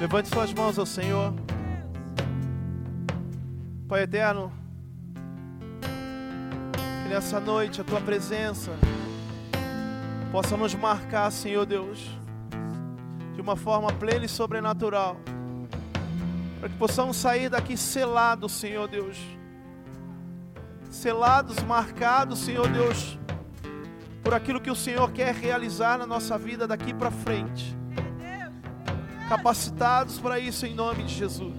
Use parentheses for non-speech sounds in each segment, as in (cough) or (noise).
Levante suas mãos ao Senhor. Pai eterno, que nessa noite a tua presença possa nos marcar, Senhor Deus, de uma forma plena e sobrenatural, para que possamos sair daqui selados, Senhor Deus, selados, marcados, Senhor Deus, por aquilo que o Senhor quer realizar na nossa vida daqui para frente capacitados para isso em nome de Jesus.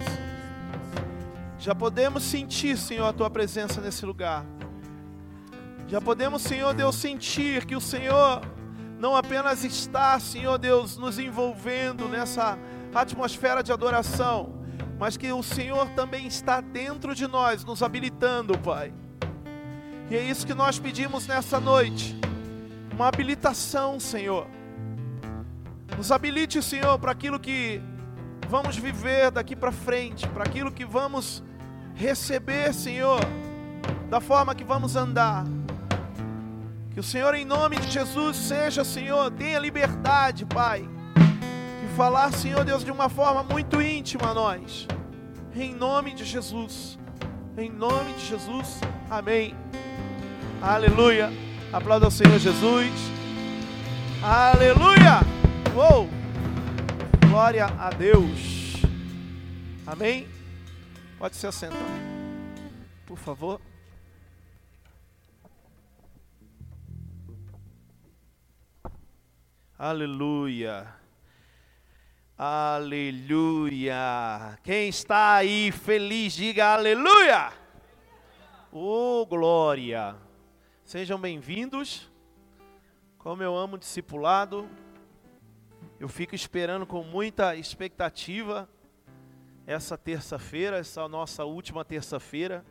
Já podemos sentir, Senhor, a tua presença nesse lugar. Já podemos, Senhor Deus, sentir que o Senhor não apenas está, Senhor Deus, nos envolvendo nessa atmosfera de adoração, mas que o Senhor também está dentro de nós, nos habilitando, Pai. E é isso que nós pedimos nessa noite. Uma habilitação, Senhor nos habilite, Senhor, para aquilo que vamos viver daqui para frente, para aquilo que vamos receber, Senhor, da forma que vamos andar. Que o Senhor, em nome de Jesus, seja, Senhor, tenha liberdade, Pai, de falar, Senhor Deus, de uma forma muito íntima a nós. Em nome de Jesus. Em nome de Jesus. Amém. Aleluia. Aplauda ao Senhor Jesus. Aleluia. Uou! Glória a Deus. Amém? Pode se assentar, por favor. Aleluia. Aleluia. Quem está aí feliz, diga aleluia. Oh, glória. Sejam bem-vindos. Como eu amo discipulado. Eu fico esperando com muita expectativa essa terça-feira, essa nossa última terça-feira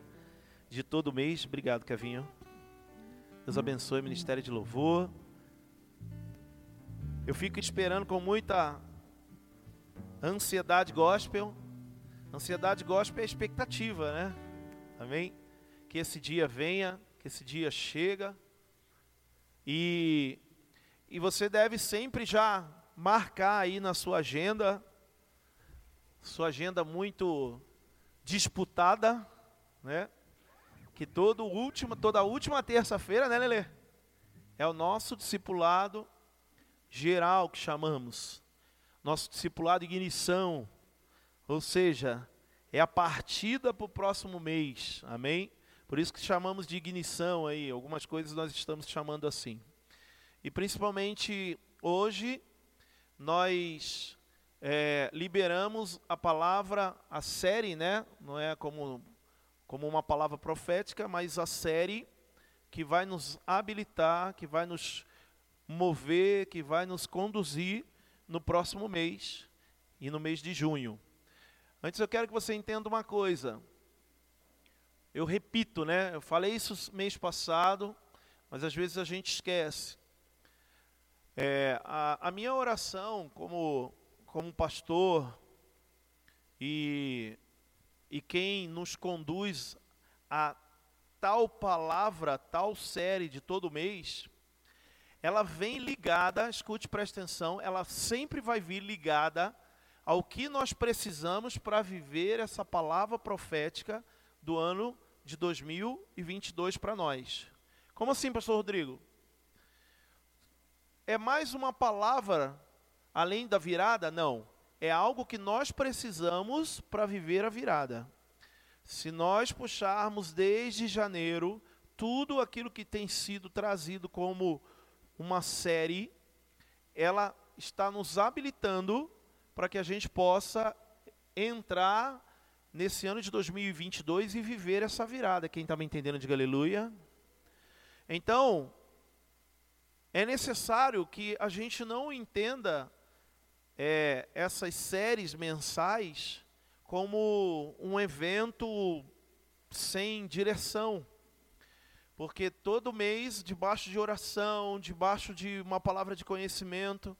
de todo mês. Obrigado, Kevinho. Deus abençoe o Ministério de Louvor. Eu fico esperando com muita ansiedade gospel. Ansiedade gospel é expectativa, né? Amém? Que esse dia venha, que esse dia chega. E, e você deve sempre já marcar aí na sua agenda, sua agenda muito disputada, né? Que todo último, toda última terça-feira, né, Lele? É o nosso discipulado geral que chamamos. Nosso discipulado ignição. Ou seja, é a partida para o próximo mês. Amém? Por isso que chamamos de ignição aí. Algumas coisas nós estamos chamando assim. E principalmente hoje nós é, liberamos a palavra, a série, né? Não é como, como uma palavra profética, mas a série que vai nos habilitar, que vai nos mover, que vai nos conduzir no próximo mês e no mês de junho. Antes eu quero que você entenda uma coisa. Eu repito, né? Eu falei isso mês passado, mas às vezes a gente esquece. É, a, a, minha oração como, como pastor e, e quem nos conduz a tal palavra, tal série de todo mês, ela vem ligada, escute, preste atenção, ela sempre vai vir ligada ao que nós precisamos para viver essa palavra profética do ano de 2022 para nós. Como assim, pastor Rodrigo? É mais uma palavra além da virada? Não. É algo que nós precisamos para viver a virada. Se nós puxarmos desde janeiro tudo aquilo que tem sido trazido como uma série, ela está nos habilitando para que a gente possa entrar nesse ano de 2022 e viver essa virada. Quem está me entendendo, diga aleluia. Então, é necessário que a gente não entenda é, essas séries mensais como um evento sem direção. Porque todo mês, debaixo de oração, debaixo de uma palavra de conhecimento,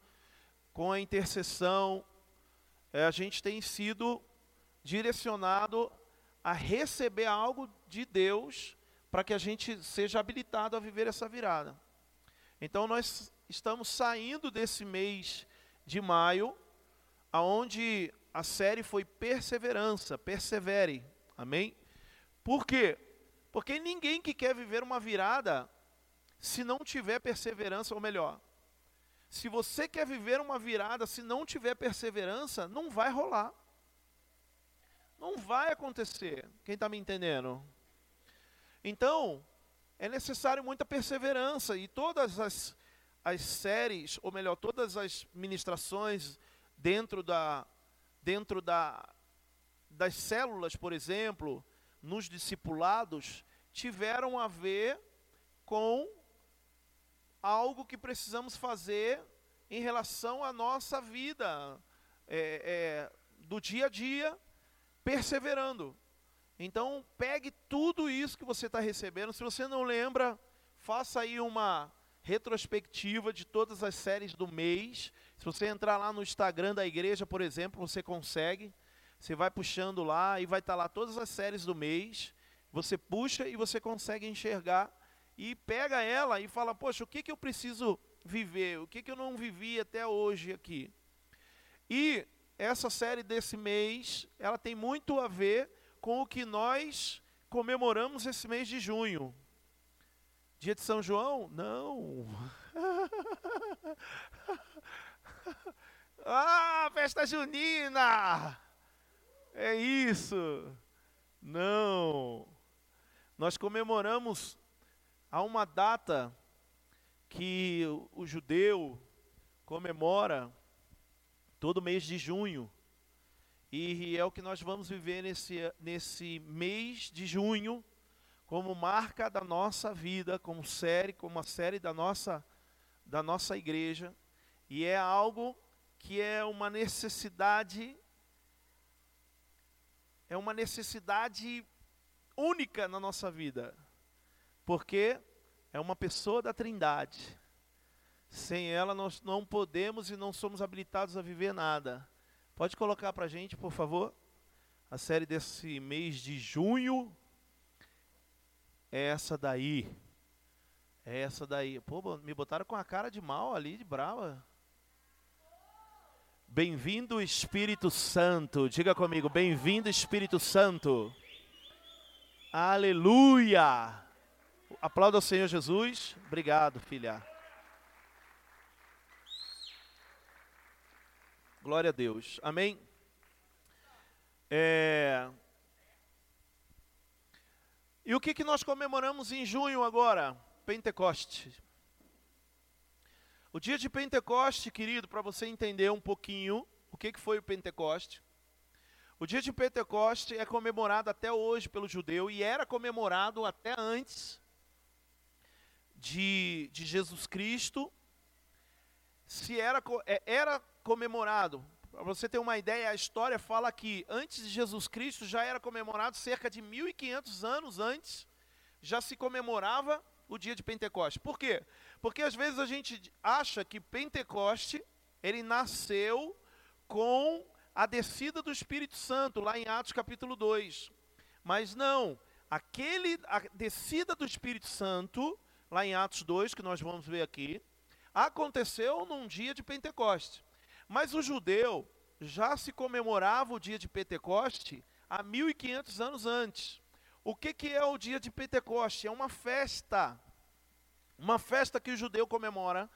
com a intercessão, é, a gente tem sido direcionado a receber algo de Deus para que a gente seja habilitado a viver essa virada. Então nós estamos saindo desse mês de maio, aonde a série foi Perseverança, persevere. Amém? Por quê? Porque ninguém que quer viver uma virada, se não tiver perseverança, ou melhor, se você quer viver uma virada, se não tiver perseverança, não vai rolar. Não vai acontecer. Quem está me entendendo? Então, é necessário muita perseverança. E todas as, as séries, ou melhor, todas as ministrações dentro, da, dentro da, das células, por exemplo, nos discipulados, tiveram a ver com algo que precisamos fazer em relação à nossa vida é, é, do dia a dia, perseverando. Então, pegue tudo isso que você está recebendo. Se você não lembra, faça aí uma retrospectiva de todas as séries do mês. Se você entrar lá no Instagram da igreja, por exemplo, você consegue. Você vai puxando lá e vai estar tá lá todas as séries do mês. Você puxa e você consegue enxergar e pega ela e fala: Poxa, o que, que eu preciso viver? O que, que eu não vivi até hoje aqui? E essa série desse mês, ela tem muito a ver com o que nós comemoramos esse mês de junho. Dia de São João? Não. (laughs) ah, festa junina! É isso. Não. Nós comemoramos Há uma data que o judeu comemora todo mês de junho. E é o que nós vamos viver nesse, nesse mês de junho, como marca da nossa vida, como série, como uma série da nossa, da nossa igreja. E é algo que é uma necessidade, é uma necessidade única na nossa vida. Porque é uma pessoa da Trindade. Sem ela nós não podemos e não somos habilitados a viver nada. Pode colocar para a gente, por favor? A série desse mês de junho é essa daí. É essa daí. Pô, me botaram com a cara de mal ali, de brava. Bem-vindo Espírito Santo. Diga comigo, bem-vindo Espírito Santo. Aleluia. Aplauda ao Senhor Jesus. Obrigado, filha. Glória a Deus. Amém. É... E o que, que nós comemoramos em junho agora? Pentecoste. O dia de Pentecoste, querido, para você entender um pouquinho o que, que foi o Pentecoste. O dia de Pentecoste é comemorado até hoje pelo judeu e era comemorado até antes de, de Jesus Cristo, se era, é, era comemorado, para você ter uma ideia, a história fala que antes de Jesus Cristo já era comemorado cerca de 1500 anos antes, já se comemorava o dia de Pentecoste. Por quê? Porque às vezes a gente acha que Pentecoste, ele nasceu com a descida do Espírito Santo, lá em Atos capítulo 2. Mas não, aquele, a descida do Espírito Santo lá em Atos 2, que nós vamos ver aqui, aconteceu num dia de Pentecoste. Mas o judeu já se comemorava o dia de Pentecoste há 1500 anos antes. O que, que é o dia de Pentecoste? É uma festa. Uma festa que o judeu comemora,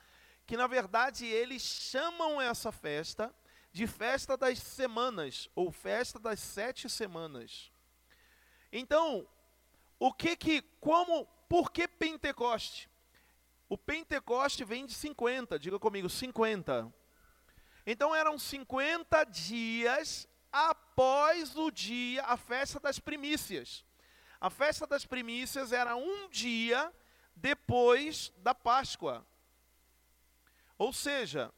que na verdade eles chamam essa festa de festa das semanas, ou festa das sete semanas. Então, o que que, como por que Pentecoste? O Pentecoste vem de 50, diga comigo, 50. Então eram 50 dias após o dia, a festa das primícias. A festa das primícias era um dia depois da Páscoa. Ou seja,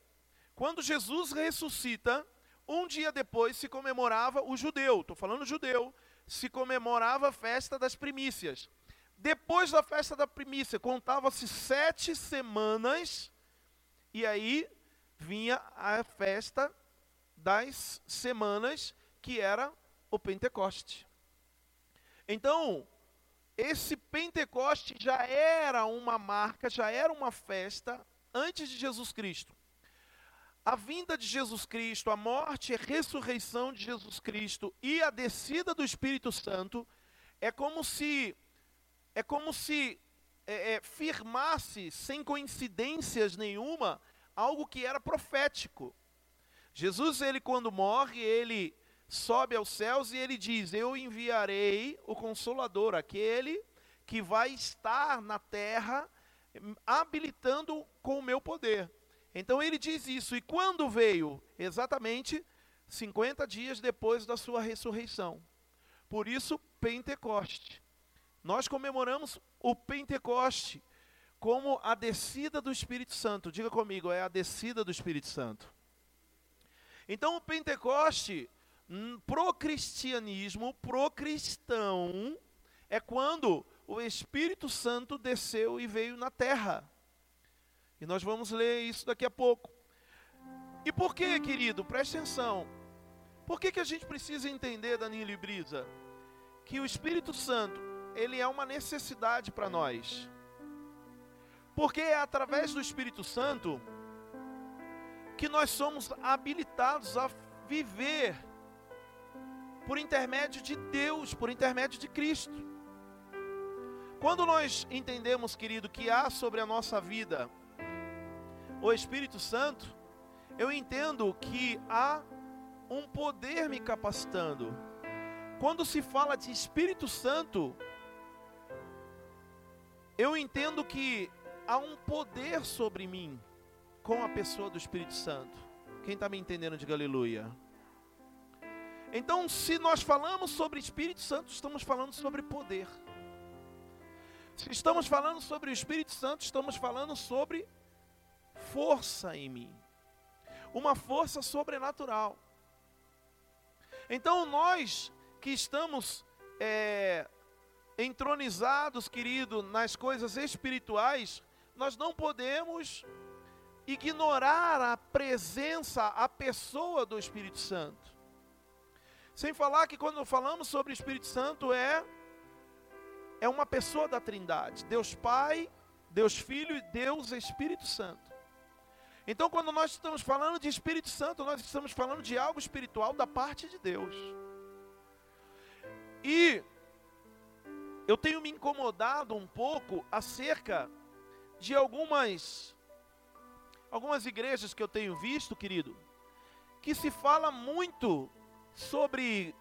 quando Jesus ressuscita, um dia depois se comemorava o judeu, estou falando judeu, se comemorava a festa das primícias. Depois da festa da primícia, contava-se sete semanas, e aí vinha a festa das semanas, que era o Pentecoste. Então, esse Pentecoste já era uma marca, já era uma festa antes de Jesus Cristo. a vinda de Jesus Cristo, a morte e a ressurreição de Jesus Cristo e a descida do Espírito Santo é como se é como se é, é, firmasse sem coincidências nenhuma algo que era profético. Jesus ele quando morre ele sobe aos céus e ele diz: Eu enviarei o Consolador, aquele que vai estar na terra habilitando com o meu poder. Então ele diz isso. E quando veio? Exatamente 50 dias depois da sua ressurreição. Por isso, Pentecoste. Nós comemoramos o Pentecoste como a descida do Espírito Santo. Diga comigo, é a descida do Espírito Santo. Então, o Pentecoste, hum, pro cristianismo, pro cristão, é quando o Espírito Santo desceu e veio na terra. E nós vamos ler isso daqui a pouco. E por que, querido? Preste atenção. Por que, que a gente precisa entender, Danilo e Brisa, que o Espírito Santo, ele é uma necessidade para nós? Porque é através do Espírito Santo que nós somos habilitados a viver por intermédio de Deus, por intermédio de Cristo. Quando nós entendemos, querido, que há sobre a nossa vida o Espírito Santo, eu entendo que há um poder me capacitando. Quando se fala de Espírito Santo, eu entendo que há um poder sobre mim com a pessoa do Espírito Santo. Quem está me entendendo, diga aleluia. Então, se nós falamos sobre Espírito Santo, estamos falando sobre poder. Se estamos falando sobre o Espírito Santo, estamos falando sobre força em mim. Uma força sobrenatural. Então nós que estamos é, entronizados, querido, nas coisas espirituais, nós não podemos ignorar a presença, a pessoa do Espírito Santo. Sem falar que quando falamos sobre o Espírito Santo é é uma pessoa da Trindade, Deus Pai, Deus Filho e Deus Espírito Santo. Então, quando nós estamos falando de Espírito Santo, nós estamos falando de algo espiritual da parte de Deus. E eu tenho me incomodado um pouco acerca de algumas algumas igrejas que eu tenho visto, querido, que se fala muito sobre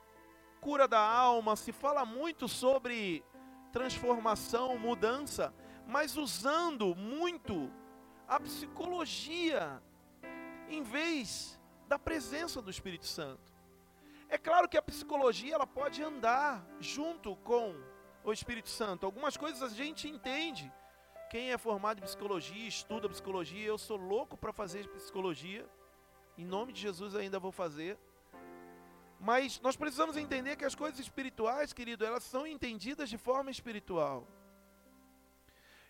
cura da alma, se fala muito sobre transformação, mudança, mas usando muito a psicologia em vez da presença do Espírito Santo. É claro que a psicologia ela pode andar junto com o Espírito Santo. Algumas coisas a gente entende. Quem é formado em psicologia, estuda psicologia, eu sou louco para fazer psicologia. Em nome de Jesus ainda vou fazer. Mas nós precisamos entender que as coisas espirituais, querido, elas são entendidas de forma espiritual.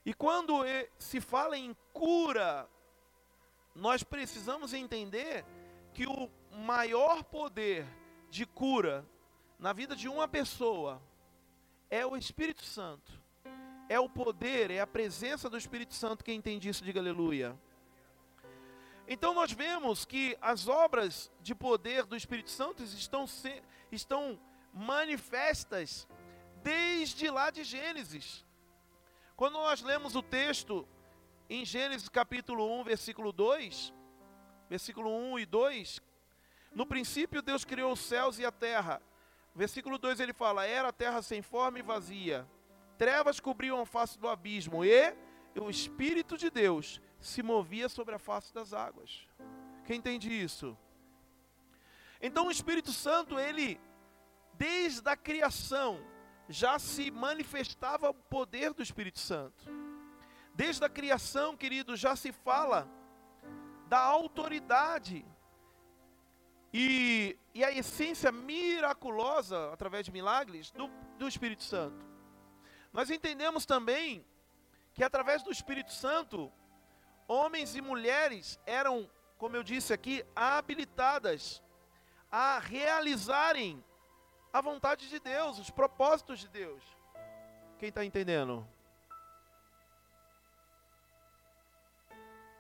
E quando se fala em cura, nós precisamos entender que o maior poder de cura na vida de uma pessoa é o Espírito Santo. É o poder, é a presença do Espírito Santo. Quem entende isso, diga aleluia. Então nós vemos que as obras de poder do Espírito Santo estão, se, estão manifestas desde lá de Gênesis. Quando nós lemos o texto em Gênesis capítulo 1, versículo 2, versículo 1 e 2, no princípio Deus criou os céus e a terra. Versículo 2 ele fala: Era a terra sem forma e vazia, trevas cobriam a face do abismo, e o Espírito de Deus se movia sobre a face das águas. Quem entende isso? Então o Espírito Santo, ele, desde a criação, já se manifestava o poder do Espírito Santo. Desde a criação, querido, já se fala da autoridade e, e a essência miraculosa, através de milagres, do, do Espírito Santo. Nós entendemos também que através do Espírito Santo, homens e mulheres eram, como eu disse aqui, habilitadas a realizarem a vontade de Deus, os propósitos de Deus. Quem está entendendo?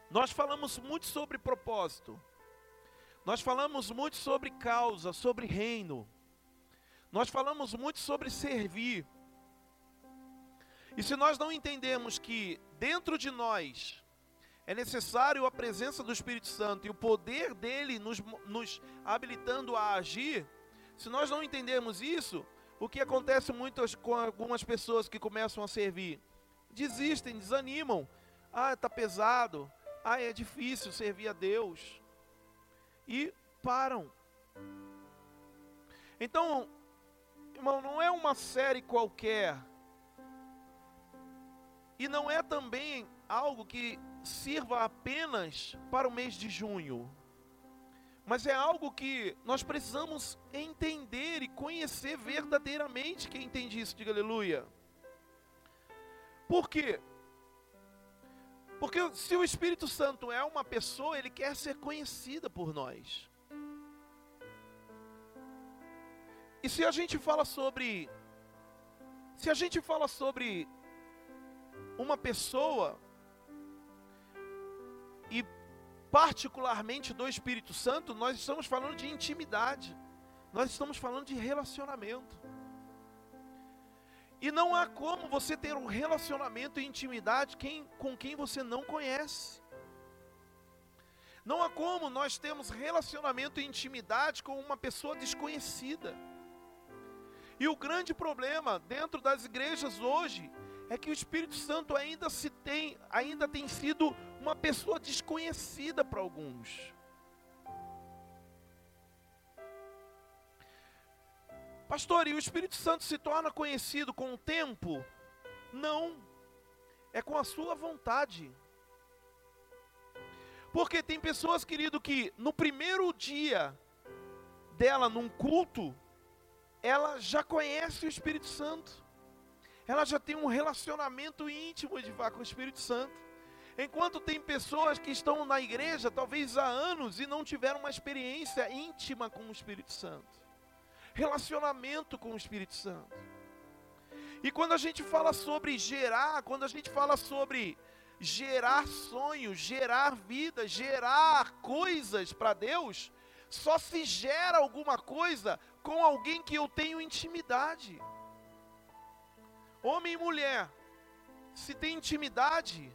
Nós falamos muito sobre propósito. Nós falamos muito sobre causa, sobre reino. Nós falamos muito sobre servir. E se nós não entendemos que dentro de nós é necessário a presença do Espírito Santo e o poder dele nos, nos habilitando a agir, se nós não entendermos isso, o que acontece muito com algumas pessoas que começam a servir? Desistem, desanimam. Ah, está pesado. Ah, é difícil servir a Deus. E param. Então, irmão, não é uma série qualquer e não é também algo que sirva apenas para o mês de junho. Mas é algo que nós precisamos entender e conhecer verdadeiramente. Quem entende isso, diga aleluia. Por quê? Porque se o Espírito Santo é uma pessoa, ele quer ser conhecida por nós. E se a gente fala sobre se a gente fala sobre uma pessoa, e particularmente do Espírito Santo, nós estamos falando de intimidade, nós estamos falando de relacionamento. E não há como você ter um relacionamento e intimidade quem, com quem você não conhece. Não há como nós termos relacionamento e intimidade com uma pessoa desconhecida. E o grande problema dentro das igrejas hoje é que o Espírito Santo ainda se tem, ainda tem sido uma pessoa desconhecida para alguns. Pastor, e o Espírito Santo se torna conhecido com o tempo? Não. É com a sua vontade. Porque tem pessoas, querido, que no primeiro dia dela num culto, ela já conhece o Espírito Santo ela já tem um relacionamento íntimo de com o Espírito Santo. Enquanto tem pessoas que estão na igreja, talvez há anos, e não tiveram uma experiência íntima com o Espírito Santo. Relacionamento com o Espírito Santo. E quando a gente fala sobre gerar, quando a gente fala sobre gerar sonhos, gerar vida, gerar coisas para Deus, só se gera alguma coisa com alguém que eu tenho intimidade. Homem e mulher, se tem intimidade,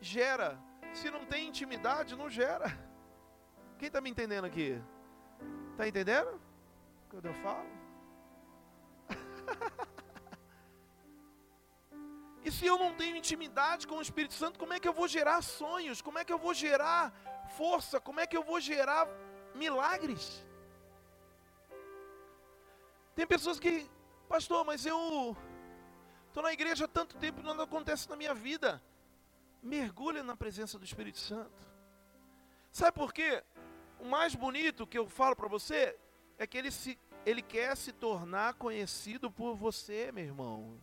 gera. Se não tem intimidade, não gera. Quem está me entendendo aqui? Está entendendo? Quando eu falo? (laughs) e se eu não tenho intimidade com o Espírito Santo, como é que eu vou gerar sonhos? Como é que eu vou gerar força? Como é que eu vou gerar milagres? Tem pessoas que, pastor, mas eu Estou na igreja há tanto tempo e nada acontece na minha vida. Mergulha na presença do Espírito Santo. Sabe por quê? O mais bonito que eu falo para você é que ele, se, ele quer se tornar conhecido por você, meu irmão.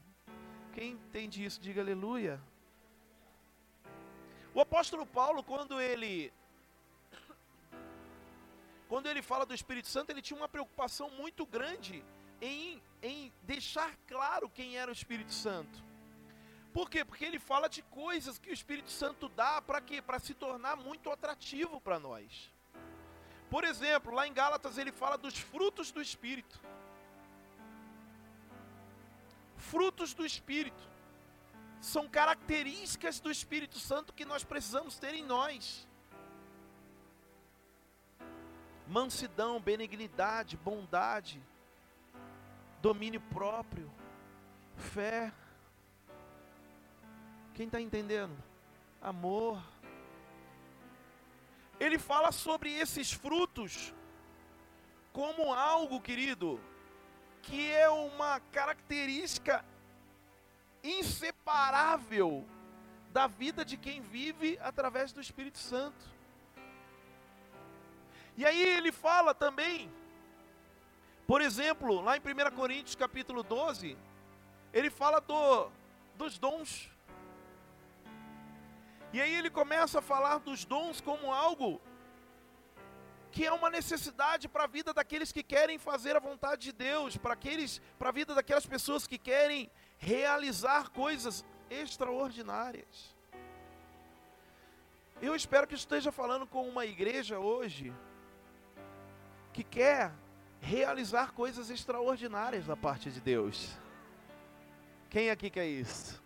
Quem entende isso, diga aleluia. O apóstolo Paulo, quando ele quando ele fala do Espírito Santo, ele tinha uma preocupação muito grande em, em deixar claro quem era o Espírito Santo. Por quê? Porque ele fala de coisas que o Espírito Santo dá para quê? Para se tornar muito atrativo para nós. Por exemplo, lá em Gálatas ele fala dos frutos do Espírito. Frutos do Espírito. São características do Espírito Santo que nós precisamos ter em nós. Mansidão, benignidade, bondade, domínio próprio, fé. Quem está entendendo? Amor. Ele fala sobre esses frutos como algo, querido, que é uma característica inseparável da vida de quem vive através do Espírito Santo. E aí ele fala também por exemplo, lá em 1 Coríntios capítulo 12, ele fala do, dos dons. E aí ele começa a falar dos dons como algo que é uma necessidade para a vida daqueles que querem fazer a vontade de Deus, para aqueles, para a vida daquelas pessoas que querem realizar coisas extraordinárias. Eu espero que esteja falando com uma igreja hoje que quer realizar coisas extraordinárias da parte de Deus. Quem aqui quer isso?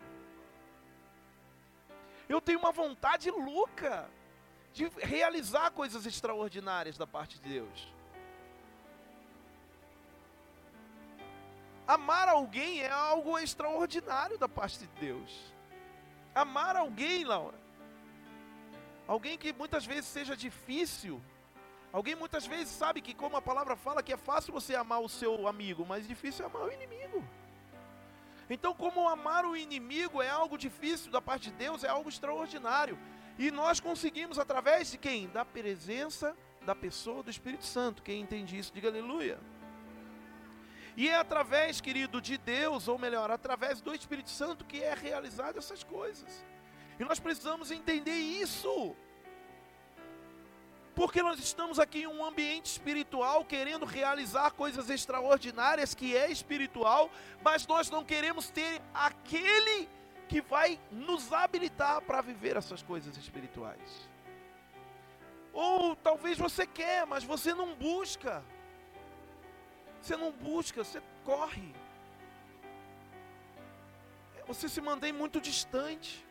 Eu tenho uma vontade louca de realizar coisas extraordinárias da parte de Deus. Amar alguém é algo extraordinário da parte de Deus. Amar alguém, Laura, alguém que muitas vezes seja difícil, alguém muitas vezes sabe que, como a palavra fala, que é fácil você amar o seu amigo, mas difícil é amar o inimigo. Então, como amar o inimigo é algo difícil da parte de Deus, é algo extraordinário. E nós conseguimos através de quem? Da presença da pessoa do Espírito Santo. Quem entende isso, diga aleluia. E é através, querido, de Deus, ou melhor, através do Espírito Santo que é realizado essas coisas. E nós precisamos entender isso. Porque nós estamos aqui em um ambiente espiritual, querendo realizar coisas extraordinárias que é espiritual, mas nós não queremos ter aquele que vai nos habilitar para viver essas coisas espirituais. Ou talvez você quer, mas você não busca. Você não busca, você corre. Você se mantém muito distante.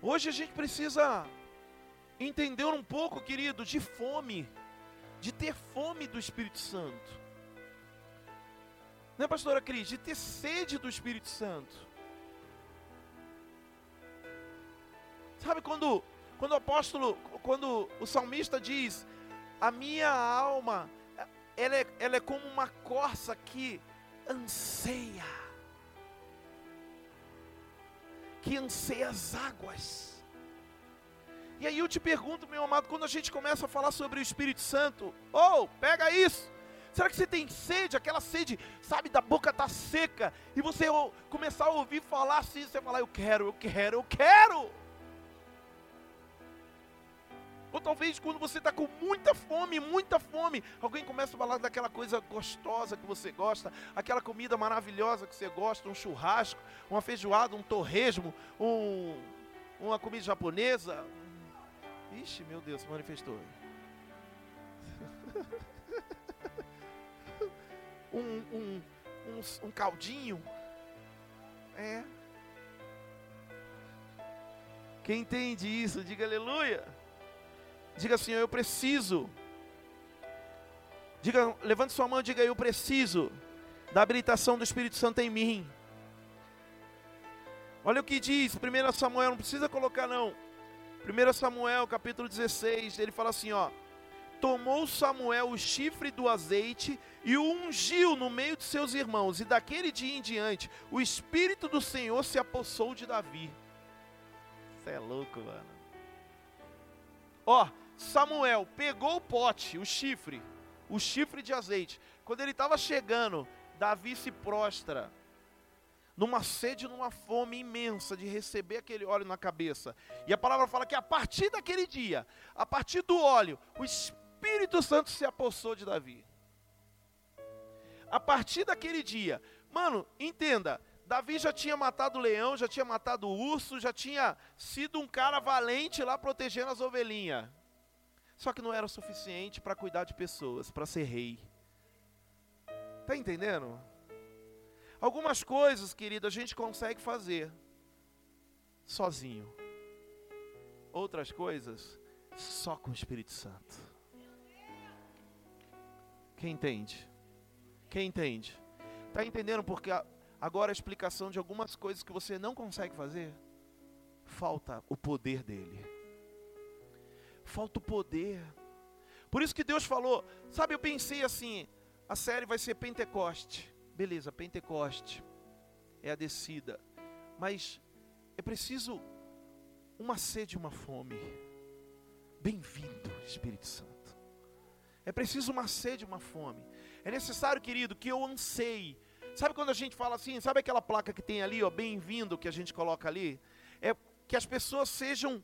Hoje a gente precisa entender um pouco, querido, de fome, de ter fome do Espírito Santo. Não é, pastora Cris? De ter sede do Espírito Santo. Sabe quando, quando o apóstolo, quando o salmista diz: A minha alma ela é, ela é como uma corça que anseia, que anseia as águas. E aí eu te pergunto, meu amado, quando a gente começa a falar sobre o Espírito Santo, ou oh, pega isso. Será que você tem sede, aquela sede, sabe, da boca tá seca, e você começar a ouvir falar assim, você falar, eu quero, eu quero, eu quero. Ou talvez quando você está com muita fome, muita fome, alguém começa a falar daquela coisa gostosa que você gosta, aquela comida maravilhosa que você gosta, um churrasco, uma feijoada, um torresmo, um, uma comida japonesa. Ixi, meu Deus, manifestou. (laughs) um, um, um, um caldinho. É. Quem entende isso, diga aleluia. Diga assim: Eu preciso. Diga, levante sua mão e diga: Eu preciso da habilitação do Espírito Santo em mim. Olha o que diz 1 Samuel, não precisa colocar não. 1 Samuel, capítulo 16, ele fala assim, ó: Tomou Samuel o chifre do azeite e o ungiu no meio de seus irmãos, e daquele dia em diante, o espírito do Senhor se apossou de Davi. Você é louco, mano. Ó, Samuel pegou o pote, o chifre, o chifre de azeite. Quando ele estava chegando, Davi se prostra, numa sede, numa fome imensa de receber aquele óleo na cabeça. E a palavra fala que a partir daquele dia, a partir do óleo, o Espírito Santo se apossou de Davi. A partir daquele dia, mano, entenda, Davi já tinha matado o leão, já tinha matado o urso, já tinha sido um cara valente lá protegendo as ovelhinhas. Só que não era o suficiente para cuidar de pessoas, para ser rei. Está entendendo? Algumas coisas, querido, a gente consegue fazer sozinho. Outras coisas, só com o Espírito Santo. Quem entende? Quem entende? Está entendendo porque agora a explicação de algumas coisas que você não consegue fazer? Falta o poder dele falta o poder. Por isso que Deus falou, sabe, eu pensei assim, a série vai ser Pentecoste. Beleza, Pentecoste é a descida. Mas é preciso uma sede e uma fome. Bem-vindo, Espírito Santo. É preciso uma sede e uma fome. É necessário, querido, que eu anseie. Sabe quando a gente fala assim, sabe aquela placa que tem ali, ó, bem-vindo, que a gente coloca ali? É que as pessoas sejam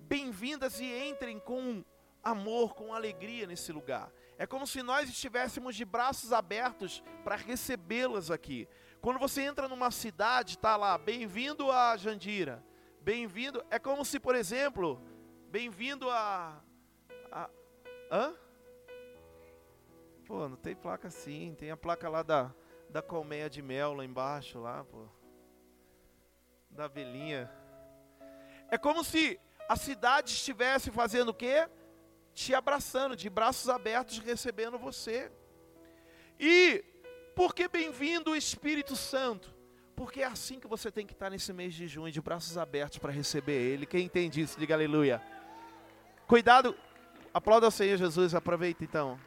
bem-vindas e entrem com amor, com alegria nesse lugar. É como se nós estivéssemos de braços abertos para recebê-las aqui. Quando você entra numa cidade, está lá, bem-vindo a Jandira, bem-vindo. É como se, por exemplo, bem-vindo a, a, Hã? Pô, não tem placa assim. Tem a placa lá da, da colmeia de mel lá embaixo, lá, pô. Da abelhinha. É como se a cidade estivesse fazendo o quê? Te abraçando, de braços abertos, recebendo você. E por que bem-vindo o Espírito Santo? Porque é assim que você tem que estar nesse mês de junho, de braços abertos para receber Ele. Quem entende isso, diga aleluia. Cuidado, aplauda o Senhor Jesus, aproveita então.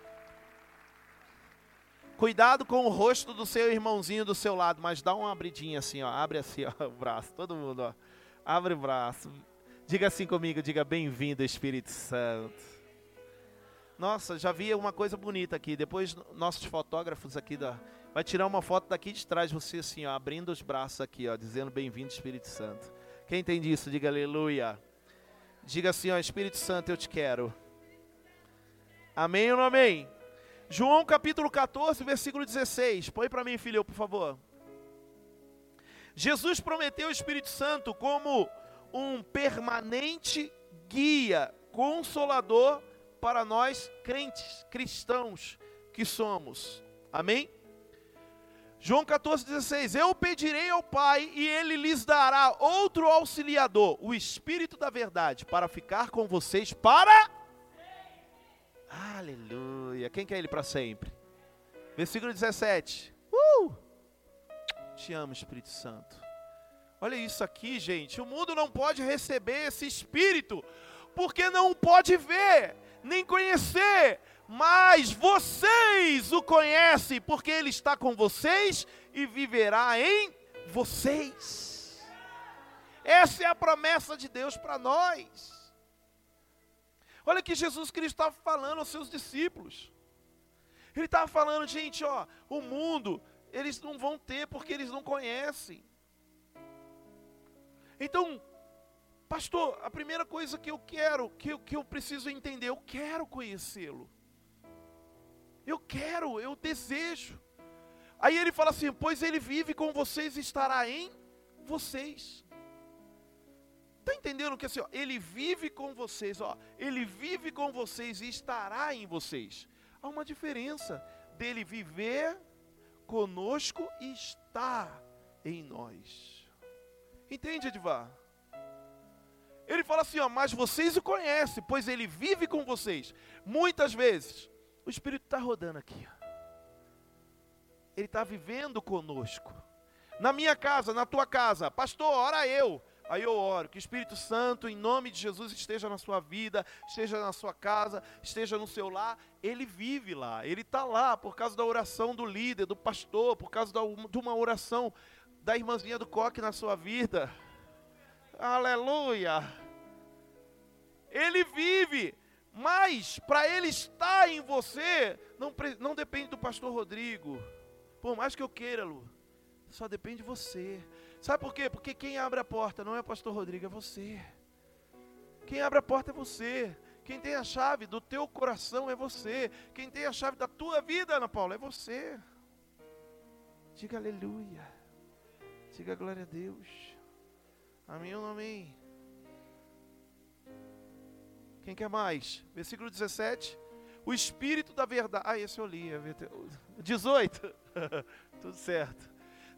Cuidado com o rosto do seu irmãozinho do seu lado, mas dá uma abridinha assim, ó. Abre assim, ó, (laughs) o braço, todo mundo, ó. Abre o braço. Diga assim comigo, diga bem-vindo, Espírito Santo. Nossa, já vi uma coisa bonita aqui. Depois nossos fotógrafos aqui da vai tirar uma foto daqui de trás você assim, ó, abrindo os braços aqui, ó, dizendo bem-vindo, Espírito Santo. Quem entende isso, diga aleluia. Diga assim, ó, Espírito Santo, eu te quero. Amém ou não amém? João capítulo 14, versículo 16. Põe para mim, filho, por favor. Jesus prometeu o Espírito Santo como um permanente guia, consolador para nós crentes, cristãos que somos. Amém? João 14, 16: Eu pedirei ao Pai e ele lhes dará outro auxiliador, o Espírito da Verdade, para ficar com vocês para. Aleluia. Quem quer ele para sempre? Versículo 17. Uh! Te amo, Espírito Santo. Olha isso aqui, gente. O mundo não pode receber esse Espírito, porque não pode ver, nem conhecer, mas vocês o conhecem, porque Ele está com vocês e viverá em vocês. Essa é a promessa de Deus para nós. Olha que Jesus Cristo estava falando aos seus discípulos. Ele estava falando, gente, ó, o mundo, eles não vão ter porque eles não conhecem. Então, pastor, a primeira coisa que eu quero, que eu, que eu preciso entender, eu quero conhecê-lo. Eu quero, eu desejo. Aí ele fala assim: Pois ele vive com vocês estará em vocês. Está entendendo que assim, ó, ele vive com vocês, ó, ele vive com vocês e estará em vocês. Há uma diferença dele viver conosco e estar em nós. Entende, Edvar? Ele fala assim, ó, mas vocês o conhecem, pois ele vive com vocês. Muitas vezes, o Espírito está rodando aqui. Ó. Ele está vivendo conosco. Na minha casa, na tua casa, pastor, ora eu. Aí eu oro que o Espírito Santo, em nome de Jesus, esteja na sua vida, esteja na sua casa, esteja no seu lar. Ele vive lá, ele está lá por causa da oração do líder, do pastor, por causa da, de uma oração da irmãzinha do coque na sua vida. Aleluia! Ele vive, mas para ele estar em você, não, não depende do pastor Rodrigo. Por mais que eu queira, Lu, só depende de você. Sabe por quê? Porque quem abre a porta não é o pastor Rodrigo, é você. Quem abre a porta é você. Quem tem a chave do teu coração é você. Quem tem a chave da tua vida, Ana Paula, é você. Diga aleluia. Diga glória a Deus. Amém ou não amém? Quem quer mais? Versículo 17. O Espírito da verdade. Ah, esse eu li. 18. (laughs) Tudo certo.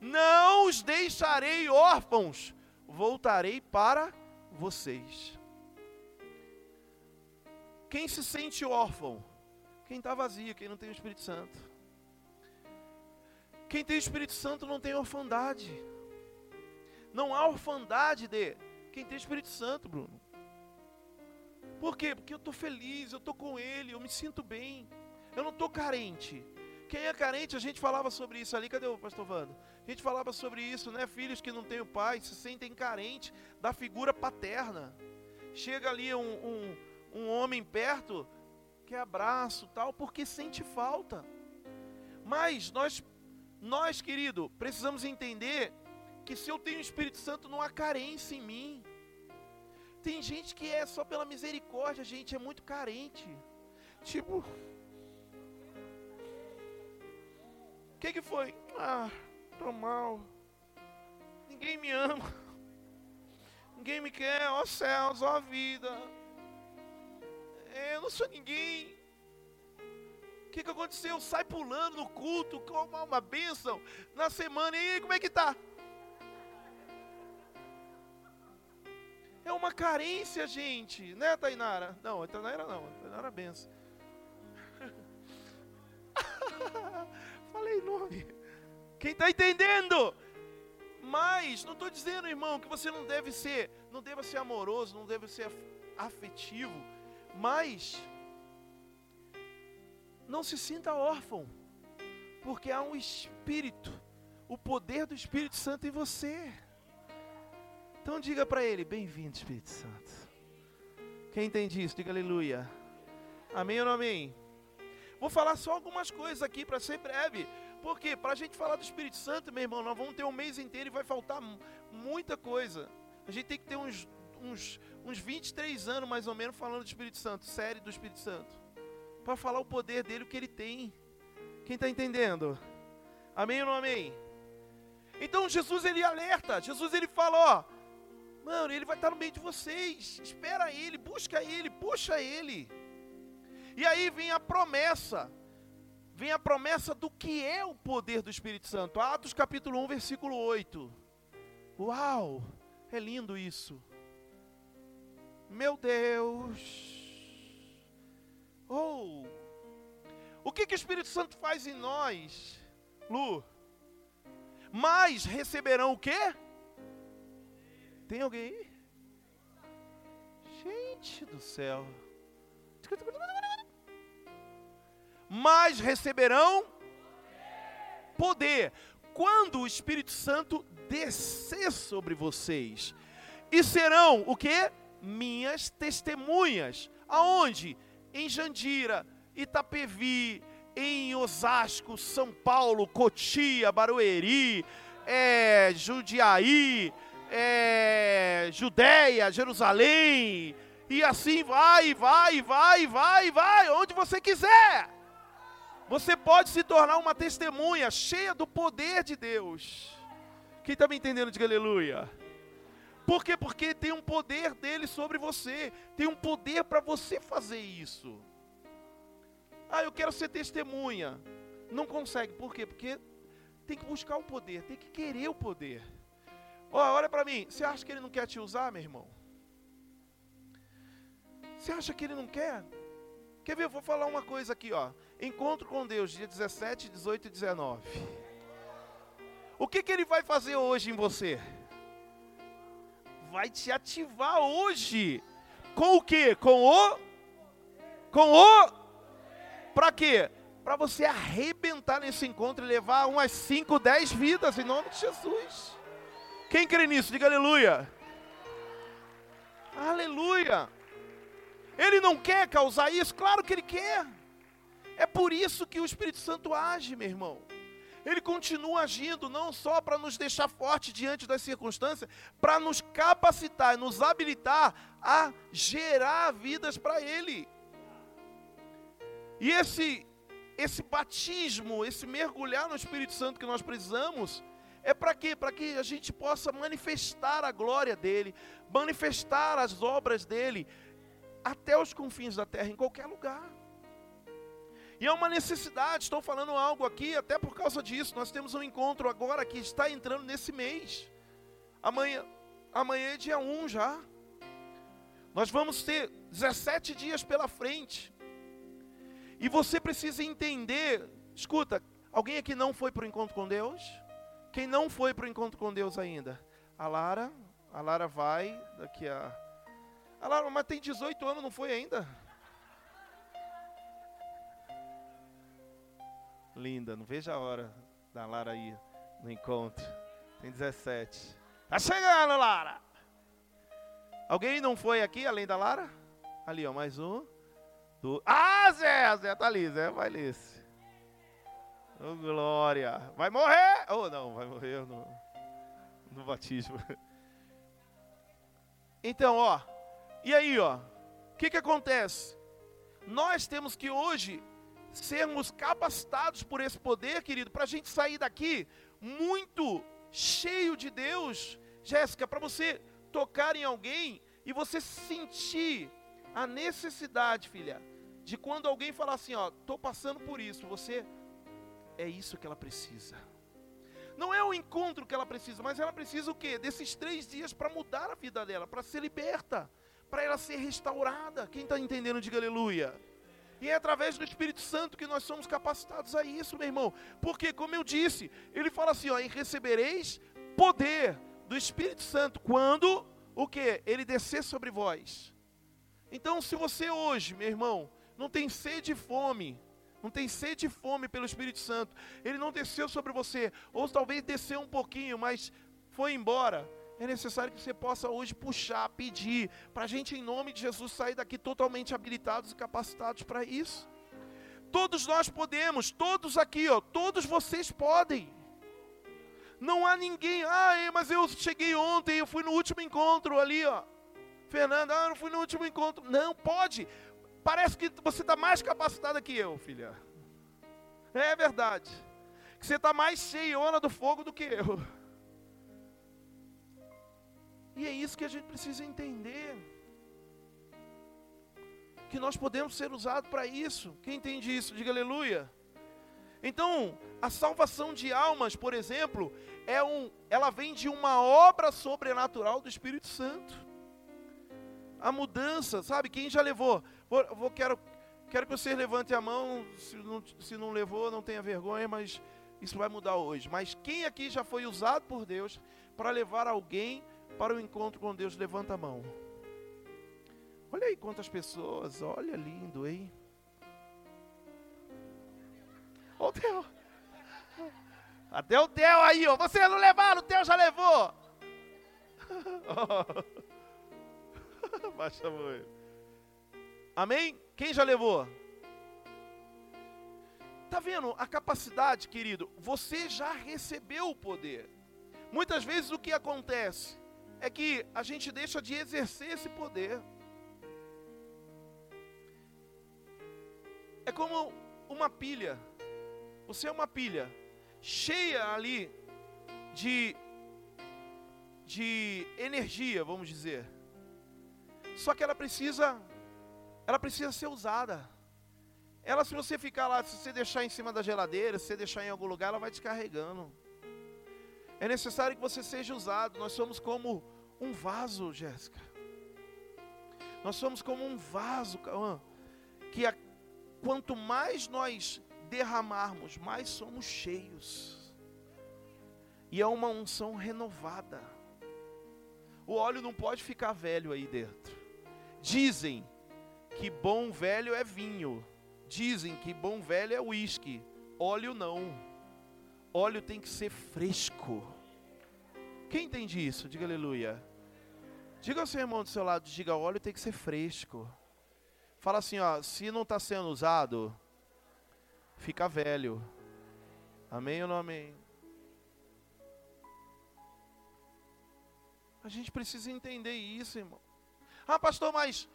Não os deixarei órfãos, voltarei para vocês. Quem se sente órfão? Quem está vazio, quem não tem o Espírito Santo. Quem tem o Espírito Santo não tem orfandade. Não há orfandade de quem tem Espírito Santo, Bruno. Por quê? Porque eu estou feliz, eu estou com Ele, eu me sinto bem. Eu não estou carente. Quem é carente, a gente falava sobre isso ali. Cadê o pastor Vando? A gente falava sobre isso, né? Filhos que não têm o pai se sentem carentes da figura paterna. Chega ali um, um, um homem perto, que abraço tal, porque sente falta. Mas nós, nós, querido, precisamos entender que se eu tenho o Espírito Santo, não há carência em mim. Tem gente que é só pela misericórdia, gente, é muito carente. Tipo, o que, que foi? Ah, Estou mal. Ninguém me ama. (laughs) Ninguém me quer. Ó céus, ó vida. É, eu não sou ninguém. que, que aconteceu? Sai pulando no culto, como uma bênção na semana. E aí, como é que tá? É uma carência, gente, né, Tainara? Não, Tainara não, Tainara é benção. (laughs) Falei nome. Quem está entendendo? Mas não estou dizendo, irmão, que você não deve ser, não deva ser amoroso, não deve ser afetivo, mas não se sinta órfão, porque há um Espírito, o poder do Espírito Santo em você. Então diga para ele: Bem-vindo, Espírito Santo. Quem entende isso, diga aleluia. Amém ou não amém? Vou falar só algumas coisas aqui para ser breve. Porque para a gente falar do Espírito Santo, meu irmão, nós vamos ter um mês inteiro e vai faltar muita coisa. A gente tem que ter uns, uns, uns 23 anos mais ou menos falando do Espírito Santo, série do Espírito Santo. Para falar o poder dele, o que ele tem. Quem está entendendo? Amém ou não amém? Então Jesus ele alerta, Jesus ele fala, ó, Mano, ele vai estar no meio de vocês. Espera ele, busca ele, puxa ele. E aí vem a promessa. Vem a promessa do que é o poder do Espírito Santo. Atos capítulo 1, versículo 8. Uau! É lindo isso. Meu Deus. Oh! O que, que o Espírito Santo faz em nós? Lu. Mas receberão o quê? Tem alguém aí? Gente do céu. Mas receberão poder quando o Espírito Santo descer sobre vocês. E serão o que? Minhas testemunhas. Aonde? Em Jandira, Itapevi, em Osasco, São Paulo, Cotia, Barueri, é, Judiaí, é, Judéia, Jerusalém, e assim vai, vai, vai, vai, vai, onde você quiser. Você pode se tornar uma testemunha cheia do poder de Deus. Quem está me entendendo, diga aleluia. Por quê? Porque tem um poder dele sobre você, tem um poder para você fazer isso. Ah, eu quero ser testemunha. Não consegue, por quê? Porque tem que buscar o poder, tem que querer o poder. Ó, olha para mim, você acha que ele não quer te usar, meu irmão? Você acha que ele não quer? Quer ver? Eu vou falar uma coisa aqui, ó. Encontro com Deus, dia 17, 18 e 19. O que, que ele vai fazer hoje em você? Vai te ativar hoje. Com o que? Com o? Com o? Para quê? Para você arrebentar nesse encontro e levar umas 5, 10 vidas em nome de Jesus. Quem crê nisso? Diga aleluia. Aleluia. Ele não quer causar isso? Claro que ele quer. É por isso que o Espírito Santo age, meu irmão. Ele continua agindo não só para nos deixar forte diante das circunstâncias, para nos capacitar, nos habilitar a gerar vidas para Ele. E esse esse batismo, esse mergulhar no Espírito Santo que nós precisamos, é para quê? Para que a gente possa manifestar a glória dele, manifestar as obras dele até os confins da terra, em qualquer lugar. E é uma necessidade, estou falando algo aqui até por causa disso. Nós temos um encontro agora que está entrando nesse mês. Amanhã, amanhã é dia 1 já. Nós vamos ter 17 dias pela frente. E você precisa entender, escuta, alguém aqui não foi para o encontro com Deus? Quem não foi para o encontro com Deus ainda? A Lara, a Lara vai daqui a. A Lara, mas tem 18 anos, não foi ainda? Linda, não veja a hora da Lara aí no encontro. Tem 17. Tá chegando, Lara! Alguém não foi aqui além da Lara? Ali, ó, mais um. Do... Ah, Zé! Zé tá ali, Zé vai ler. Oh, glória. Vai morrer? Ou oh, não, vai morrer no, no batismo. Então, ó. E aí, ó. O que, que acontece? Nós temos que hoje sermos capacitados por esse poder, querido, para a gente sair daqui muito cheio de Deus. Jéssica, para você tocar em alguém e você sentir a necessidade, filha, de quando alguém falar assim, ó, estou passando por isso, você é isso que ela precisa. Não é o encontro que ela precisa, mas ela precisa o quê? Desses três dias para mudar a vida dela, para ser liberta, para ela ser restaurada. Quem está entendendo, diga aleluia. E é através do Espírito Santo que nós somos capacitados a isso, meu irmão. Porque, como eu disse, ele fala assim: ó, e recebereis poder do Espírito Santo quando o que? Ele descer sobre vós. Então, se você hoje, meu irmão, não tem sede e fome, não tem sede e fome pelo Espírito Santo, ele não desceu sobre você, ou talvez desceu um pouquinho, mas foi embora. É necessário que você possa hoje puxar, pedir, para a gente, em nome de Jesus, sair daqui totalmente habilitados e capacitados para isso. Todos nós podemos, todos aqui, ó, todos vocês podem. Não há ninguém, ah, mas eu cheguei ontem, eu fui no último encontro ali, ó. Fernanda, ah, eu fui no último encontro. Não, pode. Parece que você está mais capacitada que eu, filha. É verdade. Que você está mais cheiona do fogo do que eu. E é isso que a gente precisa entender. Que nós podemos ser usados para isso. Quem entende isso? Diga aleluia. Então, a salvação de almas, por exemplo, é um, ela vem de uma obra sobrenatural do Espírito Santo. A mudança, sabe? Quem já levou? Vou, vou quero, quero que vocês levantem a mão. Se não, se não levou, não tenha vergonha, mas isso vai mudar hoje. Mas quem aqui já foi usado por Deus para levar alguém para o encontro com Deus? Levanta a mão. Olha aí quantas pessoas, olha lindo, hein? Olha o Theo. Até o Theo aí, ó. Você não levaram, o Theo já levou. (laughs) Baixa a mão. Amém? Quem já levou? Tá vendo a capacidade, querido? Você já recebeu o poder. Muitas vezes o que acontece é que a gente deixa de exercer esse poder. É como uma pilha. Você é uma pilha cheia ali de, de energia, vamos dizer. Só que ela precisa, ela precisa ser usada. Ela, se você ficar lá, se você deixar em cima da geladeira, se você deixar em algum lugar, ela vai descarregando. É necessário que você seja usado. Nós somos como um vaso, Jéssica. Nós somos como um vaso, que a, quanto mais nós derramarmos, mais somos cheios. E é uma unção renovada. O óleo não pode ficar velho aí dentro. Dizem que bom velho é vinho. Dizem que bom velho é uísque. Óleo não. Óleo tem que ser fresco. Quem entende isso? Diga aleluia. Diga ao seu irmão do seu lado, diga, óleo tem que ser fresco. Fala assim, ó, se não está sendo usado, fica velho. Amém ou não amém? A gente precisa entender isso, irmão. Ah, pastor, mas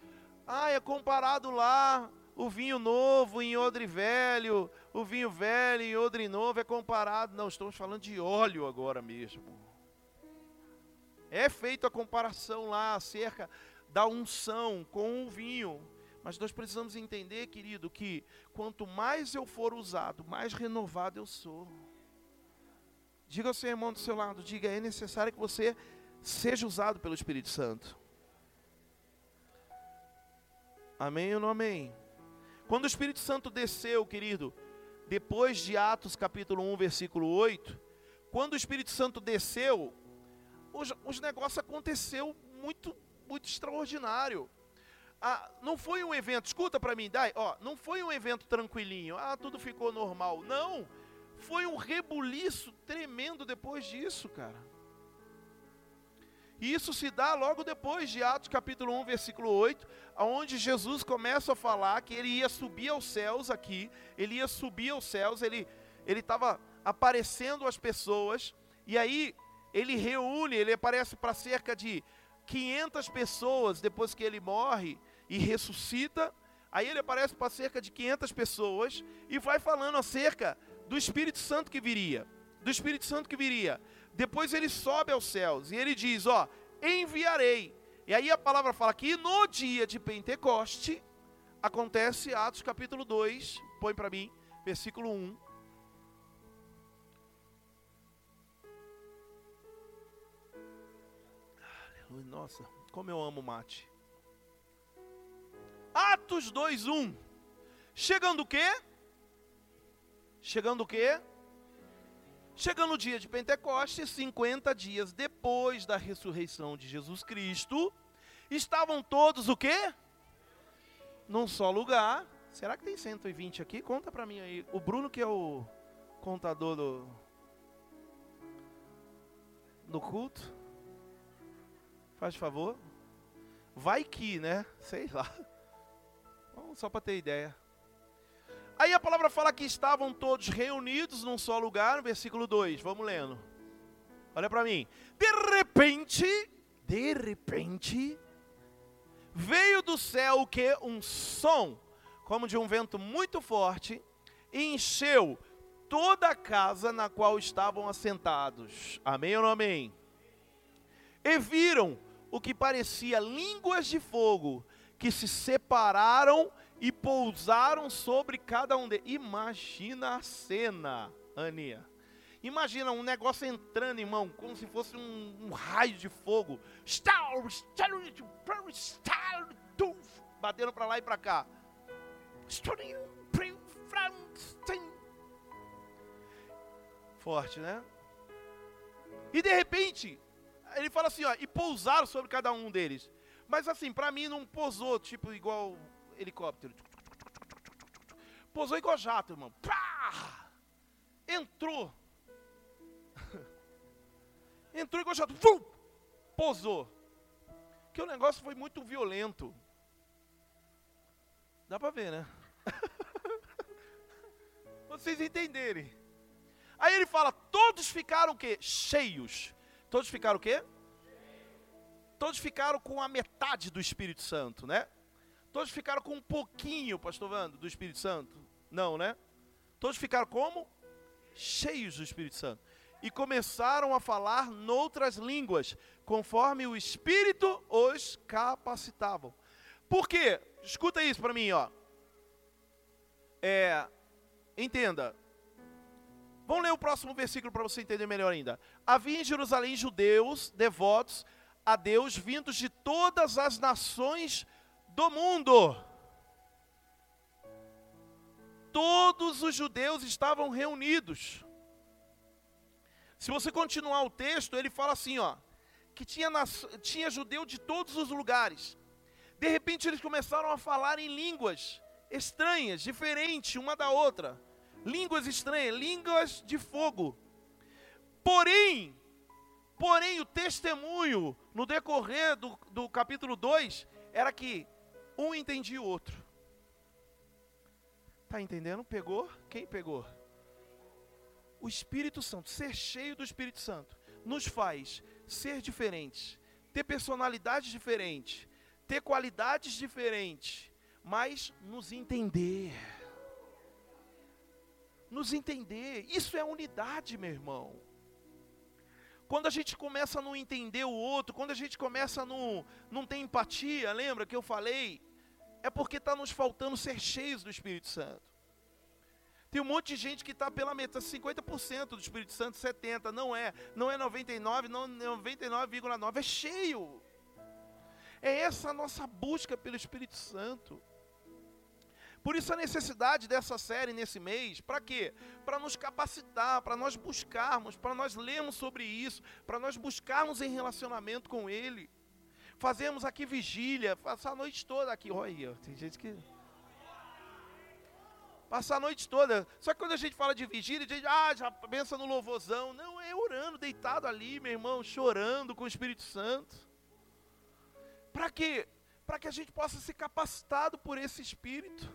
ah, é comparado lá o vinho novo em odre velho, o vinho velho em odre novo é comparado. Não, estamos falando de óleo agora mesmo. É feita a comparação lá acerca da unção com o vinho. Mas nós precisamos entender, querido, que quanto mais eu for usado, mais renovado eu sou. Diga ao seu irmão do seu lado, diga, é necessário que você seja usado pelo Espírito Santo. Amém ou não amém? Quando o Espírito Santo desceu, querido, depois de Atos capítulo 1, versículo 8, quando o Espírito Santo desceu, os, os negócios aconteceu muito, muito extraordinário ah, não foi um evento, escuta para mim, Dai, ó, não foi um evento tranquilinho, ah, tudo ficou normal. Não, foi um rebuliço tremendo depois disso, cara. E isso se dá logo depois de Atos capítulo 1, versículo 8, onde Jesus começa a falar que ele ia subir aos céus aqui, ele ia subir aos céus, ele estava aparecendo às pessoas, e aí ele reúne, ele aparece para cerca de 500 pessoas depois que ele morre, e ressuscita. Aí ele aparece para cerca de 500 pessoas e vai falando acerca do Espírito Santo que viria. Do Espírito Santo que viria. Depois ele sobe aos céus e ele diz: Ó, enviarei. E aí a palavra fala que no dia de Pentecoste, acontece Atos capítulo 2, põe para mim, versículo 1. Aleluia, nossa, como eu amo mate. Atos 2, 1. Chegando o quê? Chegando o quê? Chegando o dia de Pentecostes, 50 dias depois da ressurreição de Jesus Cristo, estavam todos o quê? Num só lugar. Será que tem 120 aqui? Conta para mim aí. O Bruno que é o contador do do culto. Faz favor. Vai que, né? Sei lá. só para ter ideia. Aí a palavra fala que estavam todos reunidos num só lugar, versículo 2. Vamos lendo. Olha para mim. De repente, de repente, veio do céu o que? Um som, como de um vento muito forte, e encheu toda a casa na qual estavam assentados. Amém ou não amém? E viram o que parecia línguas de fogo que se separaram e pousaram sobre cada um deles. Imagina a cena, Aninha. Imagina um negócio entrando, irmão, como se fosse um, um raio de fogo. Batendo para lá e para cá. Forte, né? E de repente, ele fala assim, ó, e pousaram sobre cada um deles. Mas assim, para mim não pousou, tipo, igual helicóptero. Pousou igual jato, irmão. Pá! Entrou. (laughs) Entrou igual jato. Vum! Pousou. Que o negócio foi muito violento. Dá para ver, né? (laughs) Vocês entenderem. Aí ele fala: todos ficaram o quê? Cheios. Todos ficaram o quê? Todos ficaram com a metade do Espírito Santo, né? Todos ficaram com um pouquinho, pastor Vando, do Espírito Santo? Não, né? Todos ficaram como? Cheios do Espírito Santo. E começaram a falar noutras línguas, conforme o Espírito os capacitavam. Por quê? Escuta isso para mim, ó. É, entenda. Vamos ler o próximo versículo para você entender melhor ainda. Havia em Jerusalém judeus devotos a Deus vindos de todas as nações do mundo. Todos os judeus estavam reunidos. Se você continuar o texto, ele fala assim, ó, que tinha, tinha judeu de todos os lugares. De repente eles começaram a falar em línguas estranhas, diferentes uma da outra. Línguas estranhas, línguas de fogo. Porém, porém o testemunho no decorrer do, do capítulo 2 era que um entendia o outro. Está entendendo? Pegou? Quem pegou? O Espírito Santo, ser cheio do Espírito Santo, nos faz ser diferentes, ter personalidades diferentes, ter qualidades diferentes, mas nos entender. Nos entender. Isso é unidade, meu irmão. Quando a gente começa a não entender o outro, quando a gente começa a não, não ter empatia, lembra que eu falei? É porque está nos faltando ser cheios do Espírito Santo. Tem um monte de gente que está pela metade, 50% do Espírito Santo, 70%, não é, não é 99, não 99,9%, é cheio. É essa a nossa busca pelo Espírito Santo. Por isso a necessidade dessa série nesse mês, para quê? Para nos capacitar, para nós buscarmos, para nós lermos sobre isso, para nós buscarmos em relacionamento com Ele. Fazemos aqui vigília, passar a noite toda aqui. Olha, tem gente que. Passar a noite toda. Só que quando a gente fala de vigília, a gente, ah, já pensa no louvorzão. Não, é orando, deitado ali, meu irmão, chorando com o Espírito Santo. Para quê? Para que a gente possa ser capacitado por esse Espírito.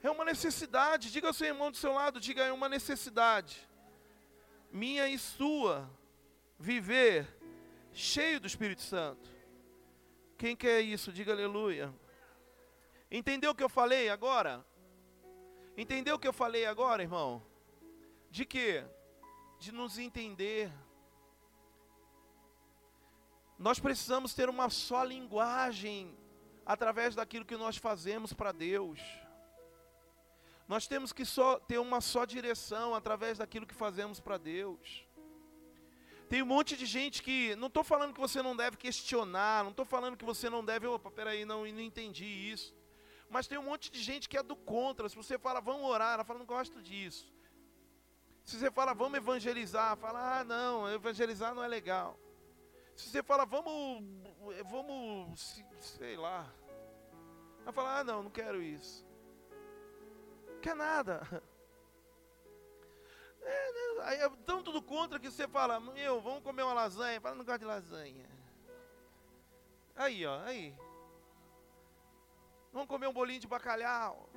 É uma necessidade. Diga ao seu irmão do seu lado, diga, é uma necessidade. Minha e sua. Viver cheio do Espírito Santo. Quem quer isso? Diga aleluia. Entendeu o que eu falei agora? Entendeu o que eu falei agora, irmão? De quê? De nos entender. Nós precisamos ter uma só linguagem através daquilo que nós fazemos para Deus. Nós temos que só ter uma só direção através daquilo que fazemos para Deus. Tem um monte de gente que. Não estou falando que você não deve questionar, não estou falando que você não deve. Opa, peraí, não, não entendi isso. Mas tem um monte de gente que é do contra. Se você fala, vamos orar, ela fala, não gosto disso. Se você fala, vamos evangelizar, fala, ah, não, evangelizar não é legal. Se você fala, vamos, vamos, sei lá. Ela fala, ah, não, não quero isso. Não quer nada. É, né, aí é contra que você fala, meu, vamos comer uma lasanha. Fala, não gosto de lasanha. Aí, ó, aí. Vamos comer um bolinho de bacalhau.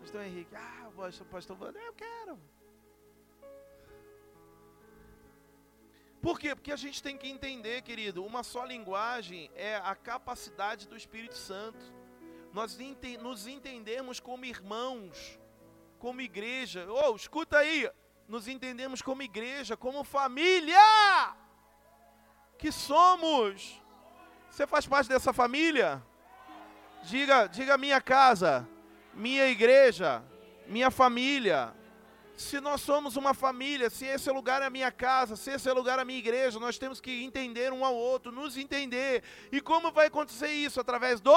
Pastor Henrique, ah, pastor, pastor eu quero. Por quê? Porque a gente tem que entender, querido, uma só linguagem é a capacidade do Espírito Santo. Nós nos entendemos como irmãos, como igreja. Oh, escuta aí, nos entendemos como igreja, como família que somos. Você faz parte dessa família? Diga, diga minha casa, minha igreja, minha família. Se nós somos uma família, se esse lugar é a minha casa, se esse lugar é a minha igreja, nós temos que entender um ao outro, nos entender. E como vai acontecer isso? Através do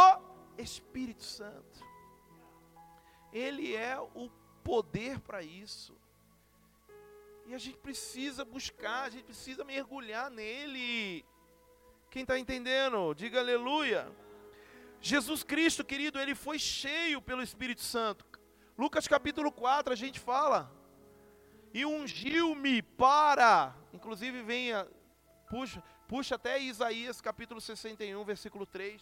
Espírito Santo. Ele é o poder para isso. E a gente precisa buscar, a gente precisa mergulhar nele. Quem está entendendo? Diga aleluia. Jesus Cristo, querido, ele foi cheio pelo Espírito Santo. Lucas capítulo 4, a gente fala. E ungiu-me para. Inclusive, venha, puxa, puxa até Isaías capítulo 61, versículo 3.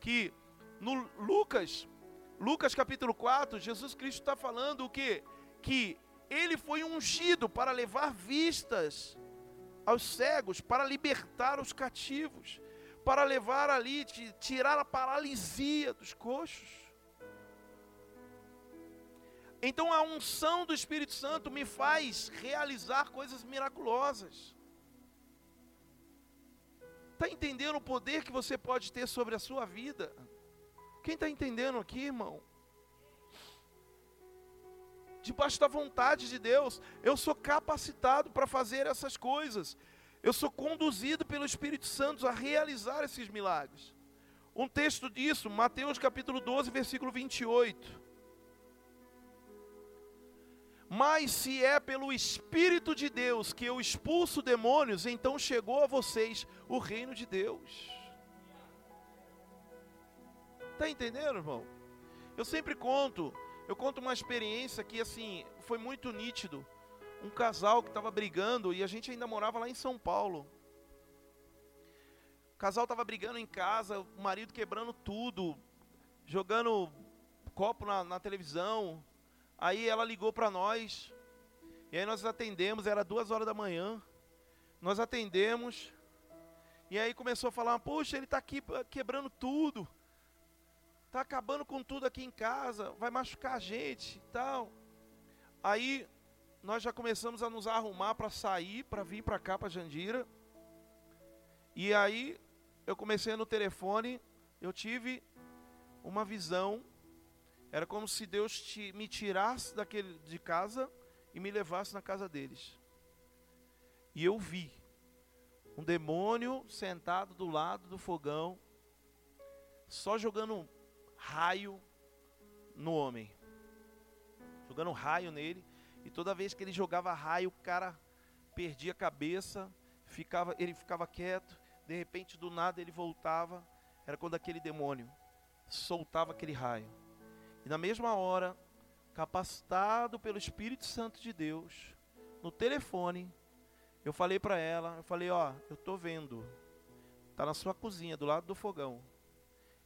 Que no Lucas, Lucas capítulo 4, Jesus Cristo está falando o que? Que ele foi ungido para levar vistas aos cegos, para libertar os cativos, para levar ali, tirar a paralisia dos coxos. Então a unção do Espírito Santo me faz realizar coisas miraculosas. Está entendendo o poder que você pode ter sobre a sua vida? Quem está entendendo aqui, irmão? Debaixo da vontade de Deus. Eu sou capacitado para fazer essas coisas. Eu sou conduzido pelo Espírito Santo a realizar esses milagres. Um texto disso, Mateus capítulo 12, versículo 28. Mas se é pelo Espírito de Deus que eu expulso demônios, então chegou a vocês o reino de Deus. Está entendendo, irmão? Eu sempre conto eu conto uma experiência que, assim, foi muito nítido. Um casal que estava brigando e a gente ainda morava lá em São Paulo. O casal estava brigando em casa, o marido quebrando tudo, jogando copo na, na televisão. Aí ela ligou para nós. E aí nós atendemos, era duas horas da manhã. Nós atendemos. E aí começou a falar, poxa, ele está aqui quebrando tudo está acabando com tudo aqui em casa, vai machucar a gente e tal. Aí nós já começamos a nos arrumar para sair, para vir para cá, para Jandira. E aí eu comecei no telefone, eu tive uma visão. Era como se Deus te, me tirasse daquele de casa e me levasse na casa deles. E eu vi um demônio sentado do lado do fogão, só jogando raio no homem. Jogando raio nele. E toda vez que ele jogava raio, o cara perdia a cabeça, ficava, ele ficava quieto, de repente do nada ele voltava. Era quando aquele demônio soltava aquele raio. E na mesma hora, capacitado pelo Espírito Santo de Deus, no telefone, eu falei para ela, eu falei, ó, eu tô vendo. Tá na sua cozinha, do lado do fogão.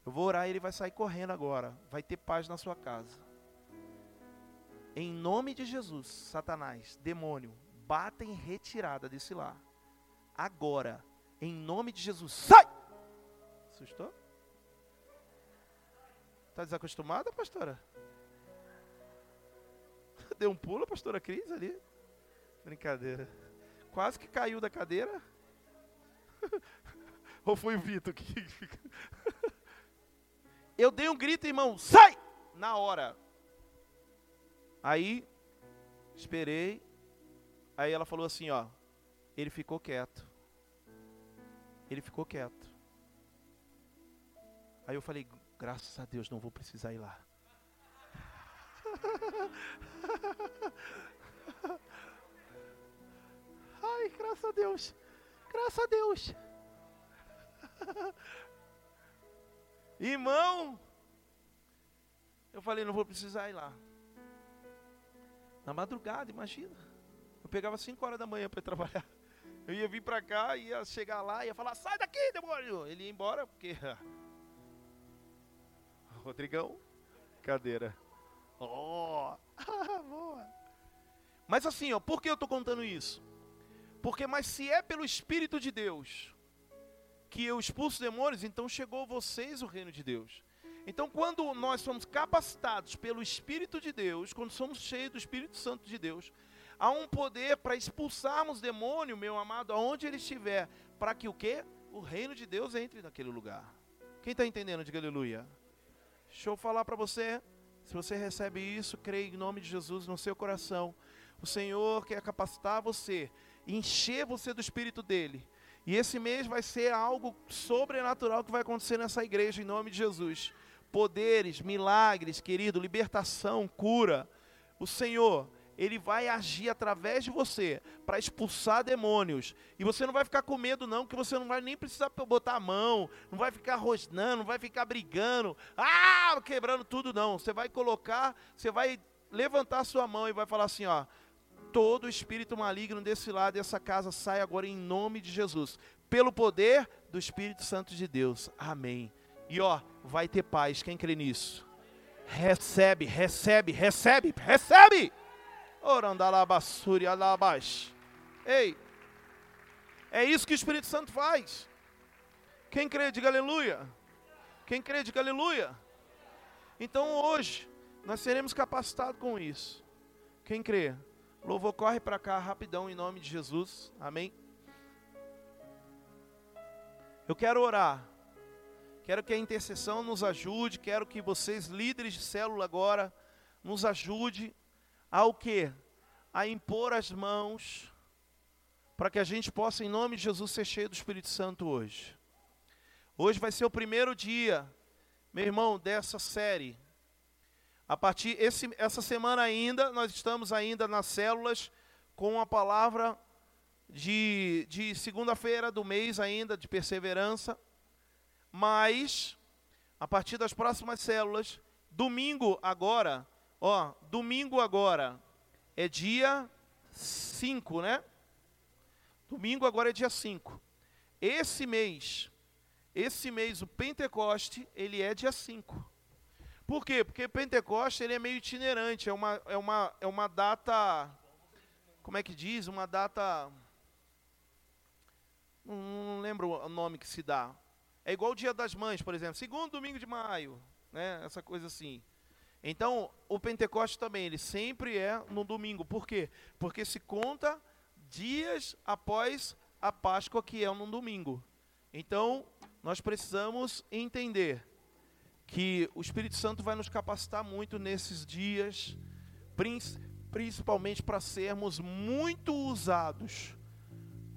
Eu vou orar e ele vai sair correndo agora. Vai ter paz na sua casa. Em nome de Jesus, Satanás, demônio, bata em retirada desse lar. Agora, em nome de Jesus, sai! Assustou? Está desacostumada, pastora? (laughs) Deu um pulo, pastora Cris, ali? Brincadeira. Quase que caiu da cadeira. (laughs) Ou foi o Vitor que Eu dei um grito, irmão, sai! Na hora. Aí, esperei. Aí ela falou assim, ó. Ele ficou quieto. Ele ficou quieto. Aí eu falei, graças a Deus, não vou precisar ir lá. (laughs) Ai, graças a Deus. Graças a Deus. (laughs) Irmão, eu falei, não vou precisar ir lá. Na madrugada, imagina. Eu pegava 5 horas da manhã para trabalhar. Eu ia vir para cá, ia chegar lá, ia falar, sai daqui, demônio. Ele ia embora, porque. (laughs) Rodrigão, cadeira. Oh, (laughs) boa. Mas assim, ó, por que eu estou contando isso? Porque, mas se é pelo Espírito de Deus que eu expulso demônios, então chegou vocês o reino de Deus. Então, quando nós somos capacitados pelo Espírito de Deus, quando somos cheios do Espírito Santo de Deus, há um poder para expulsarmos demônio, meu amado, aonde ele estiver, para que o quê? O reino de Deus entre naquele lugar. Quem está entendendo? Diga aleluia. Deixa eu falar para você. Se você recebe isso, creia em nome de Jesus no seu coração. O Senhor quer capacitar você, encher você do Espírito dele. E esse mês vai ser algo sobrenatural que vai acontecer nessa igreja, em nome de Jesus poderes, milagres, querido, libertação, cura. O Senhor, ele vai agir através de você para expulsar demônios. E você não vai ficar com medo, não, que você não vai nem precisar botar a mão, não vai ficar rosnando, não vai ficar brigando, ah, quebrando tudo, não. Você vai colocar, você vai levantar a sua mão e vai falar assim: ó, todo espírito maligno desse lado dessa casa sai agora em nome de Jesus, pelo poder do Espírito Santo de Deus. Amém. E ó, vai ter paz. Quem crê nisso? Recebe, recebe, recebe, recebe. Orandalabassuri alabash. Ei, é isso que o Espírito Santo faz. Quem crê, diga aleluia. Quem crê, diga aleluia. Então hoje, nós seremos capacitados com isso. Quem crê? Louvor, corre para cá rapidão em nome de Jesus. Amém. Eu quero orar. Quero que a intercessão nos ajude, quero que vocês, líderes de célula agora, nos ajude ao que? A impor as mãos para que a gente possa, em nome de Jesus, ser cheio do Espírito Santo hoje. Hoje vai ser o primeiro dia, meu irmão, dessa série. A partir esse, essa semana ainda, nós estamos ainda nas células com a palavra de, de segunda-feira do mês ainda, de perseverança. Mas, a partir das próximas células, domingo agora, ó, domingo agora é dia 5, né? Domingo agora é dia 5. Esse mês, esse mês o Pentecoste, ele é dia 5. Por quê? Porque Pentecoste ele é meio itinerante, é uma, é uma, é uma data, como é que diz? Uma data, não, não lembro o nome que se dá, é igual o dia das mães, por exemplo, segundo domingo de maio, né? Essa coisa assim. Então, o Pentecoste também, ele sempre é no domingo. Por quê? Porque se conta dias após a Páscoa, que é no domingo. Então, nós precisamos entender que o Espírito Santo vai nos capacitar muito nesses dias, principalmente para sermos muito usados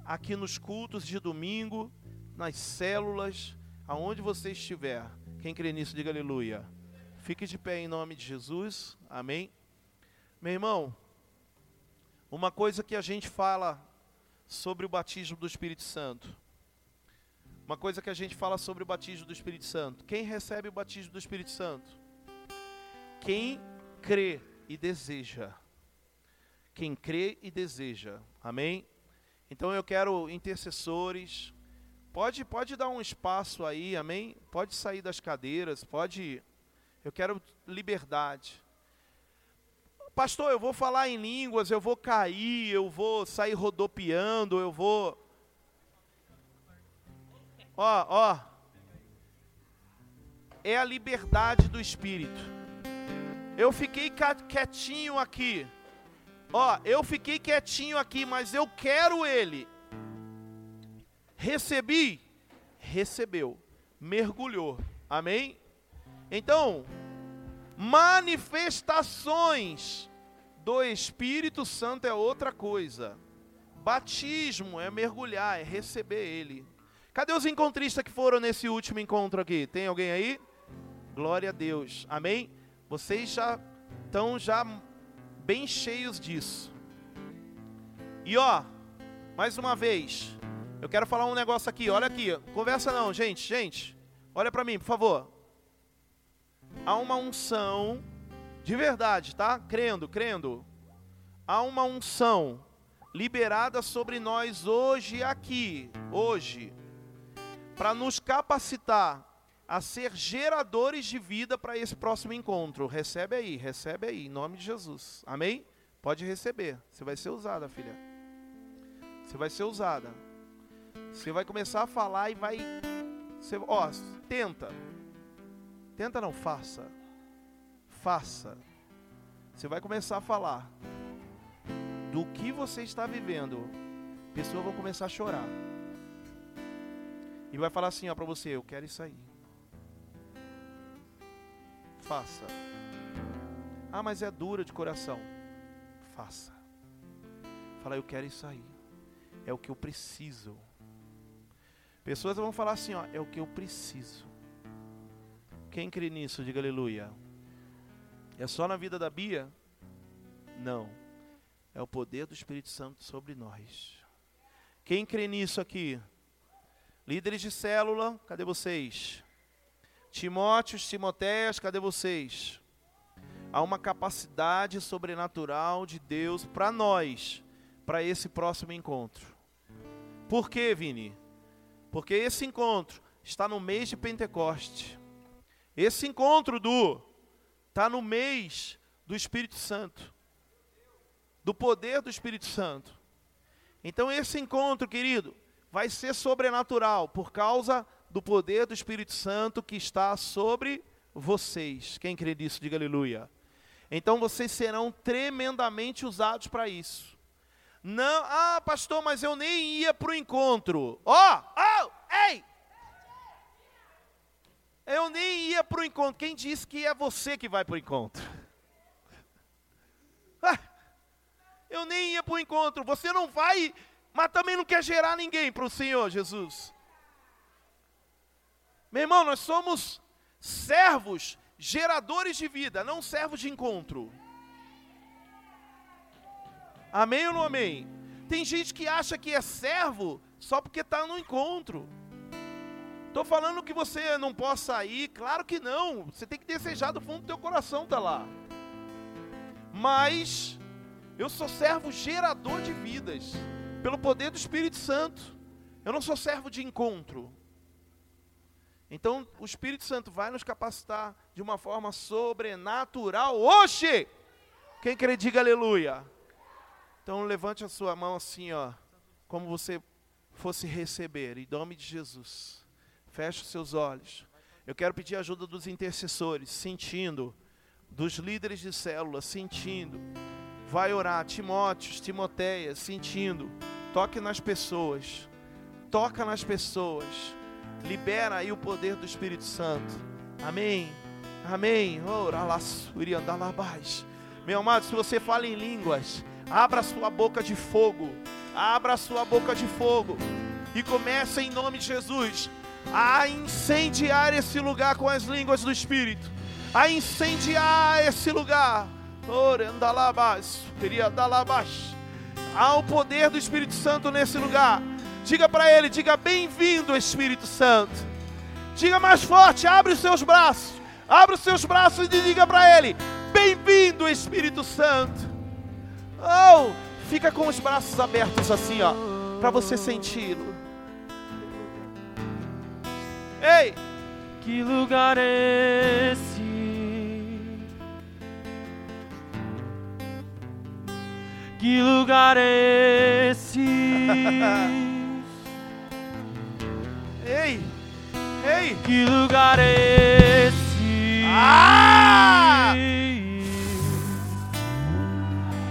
aqui nos cultos de domingo, nas células, aonde você estiver. Quem crê nisso, diga aleluia. Fique de pé em nome de Jesus. Amém. Meu irmão, uma coisa que a gente fala sobre o batismo do Espírito Santo. Uma coisa que a gente fala sobre o batismo do Espírito Santo. Quem recebe o batismo do Espírito Santo? Quem crê e deseja. Quem crê e deseja. Amém? Então eu quero intercessores, Pode, pode dar um espaço aí, amém? Pode sair das cadeiras, pode. Eu quero liberdade. Pastor, eu vou falar em línguas, eu vou cair, eu vou sair rodopiando, eu vou. Ó, ó. É a liberdade do espírito. Eu fiquei quietinho aqui. Ó, eu fiquei quietinho aqui, mas eu quero ele. Recebi, recebeu, mergulhou. Amém? Então, manifestações do Espírito Santo é outra coisa. Batismo é mergulhar, é receber Ele. Cadê os encontristas que foram nesse último encontro aqui? Tem alguém aí? Glória a Deus. Amém? Vocês já estão já bem cheios disso. E ó, mais uma vez, eu quero falar um negócio aqui. Olha aqui, conversa não, gente, gente. Olha para mim, por favor. Há uma unção de verdade, tá? Crendo, crendo. Há uma unção liberada sobre nós hoje aqui, hoje, para nos capacitar a ser geradores de vida para esse próximo encontro. Recebe aí, recebe aí, em nome de Jesus. Amém? Pode receber. Você vai ser usada, filha. Você vai ser usada. Você vai começar a falar e vai. Você, ó, tenta. Tenta não, faça. Faça. Você vai começar a falar do que você está vivendo. Pessoas vão começar a chorar. E vai falar assim, ó, para você, eu quero isso aí. Faça. Ah, mas é dura de coração. Faça. Fala, eu quero isso aí. É o que eu preciso. Pessoas vão falar assim, ó, é o que eu preciso. Quem crê nisso, diga aleluia. É só na vida da Bia? Não. É o poder do Espírito Santo sobre nós. Quem crê nisso aqui? Líderes de célula, cadê vocês? Timóteos, Timoteias, cadê vocês? Há uma capacidade sobrenatural de Deus para nós, para esse próximo encontro. Por quê, Vini? Porque esse encontro está no mês de Pentecoste. Esse encontro do está no mês do Espírito Santo, do poder do Espírito Santo. Então esse encontro, querido, vai ser sobrenatural por causa do poder do Espírito Santo que está sobre vocês. Quem crê nisso, diga aleluia. Então vocês serão tremendamente usados para isso. Não, ah, pastor, mas eu nem ia para o encontro. Ó, oh, oh, ei! Eu nem ia para o encontro. Quem disse que é você que vai para o encontro? (laughs) Ah, eu nem ia para o encontro. Você não vai, mas também não quer gerar ninguém para o Senhor Jesus. Meu irmão, nós somos servos, geradores de vida, não servos de encontro. Amém ou não amém? Tem gente que acha que é servo só porque está no encontro. Estou falando que você não possa ir, claro que não. Você tem que desejar do fundo do teu coração tá lá. Mas eu sou servo gerador de vidas, pelo poder do Espírito Santo. Eu não sou servo de encontro. Então, o Espírito Santo vai nos capacitar de uma forma sobrenatural hoje. Quem quer diga aleluia. Então, levante a sua mão assim, ó, como você fosse receber, em nome de Jesus. Feche os seus olhos. Eu quero pedir a ajuda dos intercessores, sentindo, dos líderes de célula, sentindo. Vai orar, Timóteos, Timoteias, sentindo. Toque nas pessoas. Toca nas pessoas. Libera aí o poder do Espírito Santo. Amém. Amém. Meu amado, se você fala em línguas, abra sua boca de fogo. Abra sua boca de fogo. E comece em nome de Jesus a incendiar esse lugar com as línguas do Espírito, a incendiar esse lugar. Há o poder do Espírito Santo nesse lugar. Diga para ele, diga bem-vindo, Espírito Santo. Diga mais forte, abre os seus braços. Abre os seus braços e diga para ele: Bem-vindo, Espírito Santo. Oh, fica com os braços abertos assim, ó, para você senti-lo. Ei! Que lugar é esse? Que lugar é esse? ei! Ei! Que lugar é esse? Ah!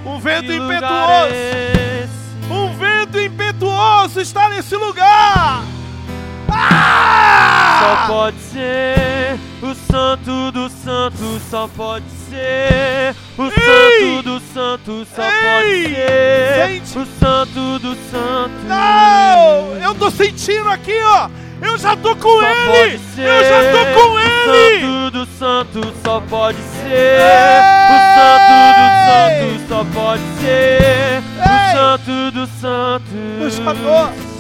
Um vento que impetuoso! É um vento impetuoso está nesse lugar! Só pode ser o santo do santo só pode ser. O Ei! santo do santo só Ei! pode ser. Sente. O santo do santo. Não! Eu tô sentindo aqui, ó! Eu já tô com Só ele! Eu já tô com O ele! santo do santo só pode ser. Ei! O santo do santo só pode ser. Ei! O santo do santo. Eu já tô.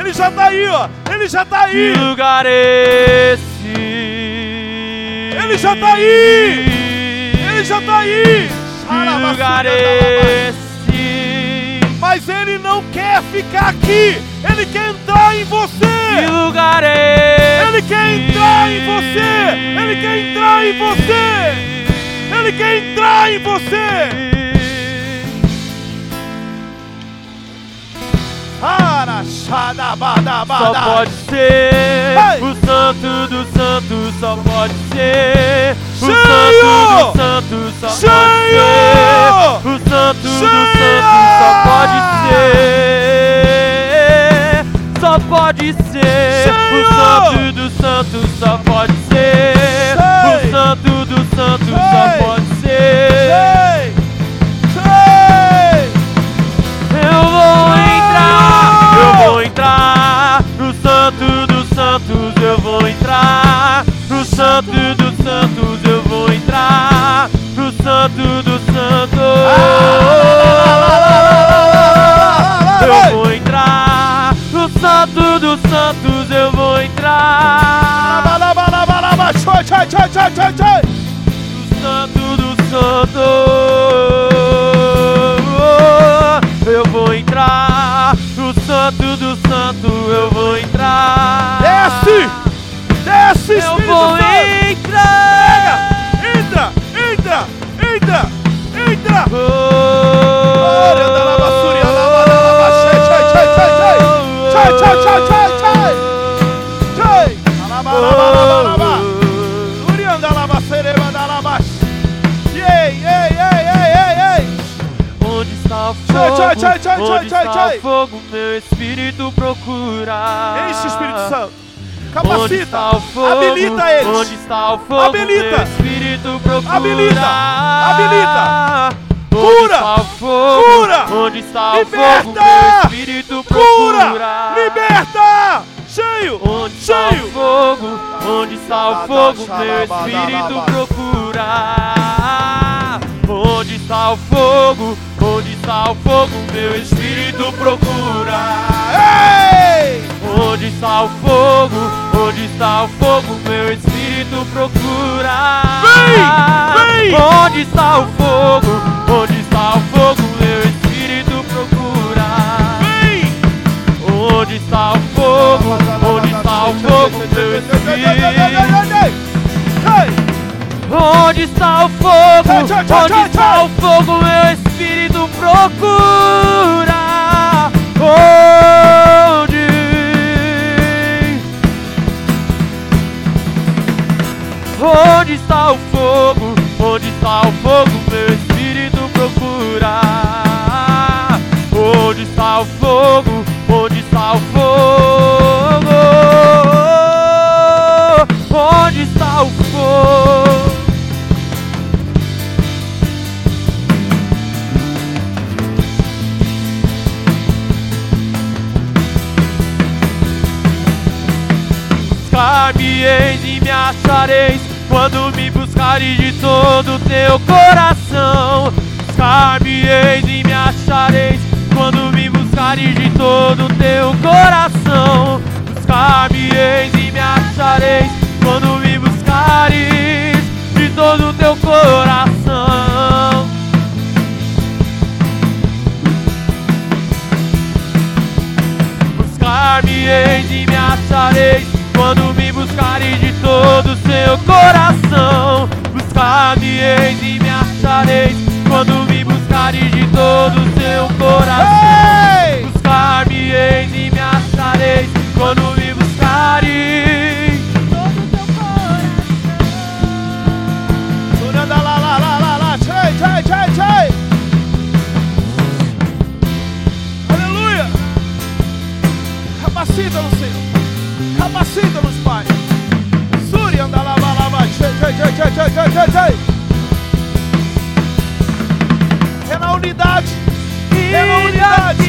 Ele já tá aí, ó! Ele já tá aí! Que lugar é esse? Ele já tá aí! Ele já tá aí! Que lugar é esse? Mas ele não quer ficar aqui! Ele quer entrar em Que você! lugar é esse? Ele quer entrar em você! Ele quer entrar em você! Ele quer entrar em você! Só pode ser o santo do santo, só pode ser o Cheio! santo do santo, só Cheio! pode ser o santo do Cheio! santo, só pode ser, só pode ser Cheio! o santo do santo, só pode ser o santo do santo, só pode ser. Eu vou entrar, eu vou entrar no santo dos santos, eu vou entrar no santo dos santos, vou entrar no santo dos santos. Eu vou entrar no santo dos santos, eu vou entrar. No santo Onde tchai, está tchai. o fogo? Meu espírito procura. Enche, Espírito Santo! Onde Capacita! está o fogo? Habilita eles! Onde está o fogo? Habilita! Meu espírito procura. Habilita! Habilita! Onde Cura! o? Cura! Onde está o Liberta! fogo? Meu espírito procura. Cura! Liberta! Cheio! Onde está o fogo? Onde está o fogo? Meu espírito procura. Onde está o fogo? Onde está o fogo? Meu espírito procura. Ei! Onde está o fogo? Onde está o fogo? Meu espírito procura. Vem! Vem! Onde está o fogo? Onde está o fogo? Meu espírito procura. Vem! Onde está o fogo? Onde está o fogo? Meu espírito. Onde está o fogo? Onde está o fogo? Meu espírito procura. Onde? Onde está o fogo? Onde está o fogo? Buscar-me-eis e me achareis quando me buscares de todo o teu coração. Buscar-me-eis e me achareis quando me buscares de todo o teu coração. Buscar-me-eis e me achareis quando me buscares de todo o teu coração. Buscar-me-eis e me achareis quando me buscares de todo o seu coração. Buscar-me-eis e me achareis quando me buscares de todo o seu coração. Ei! Buscar-me-eis e me achareis quando me buscares. Suranda lá, lá, lá. Aleluia! Capacita-nos, Senhor. Capacita-nos, pais. Suri andalaba lava, che, che, che, che, che, che, che, che. É na unidade. É na unidade.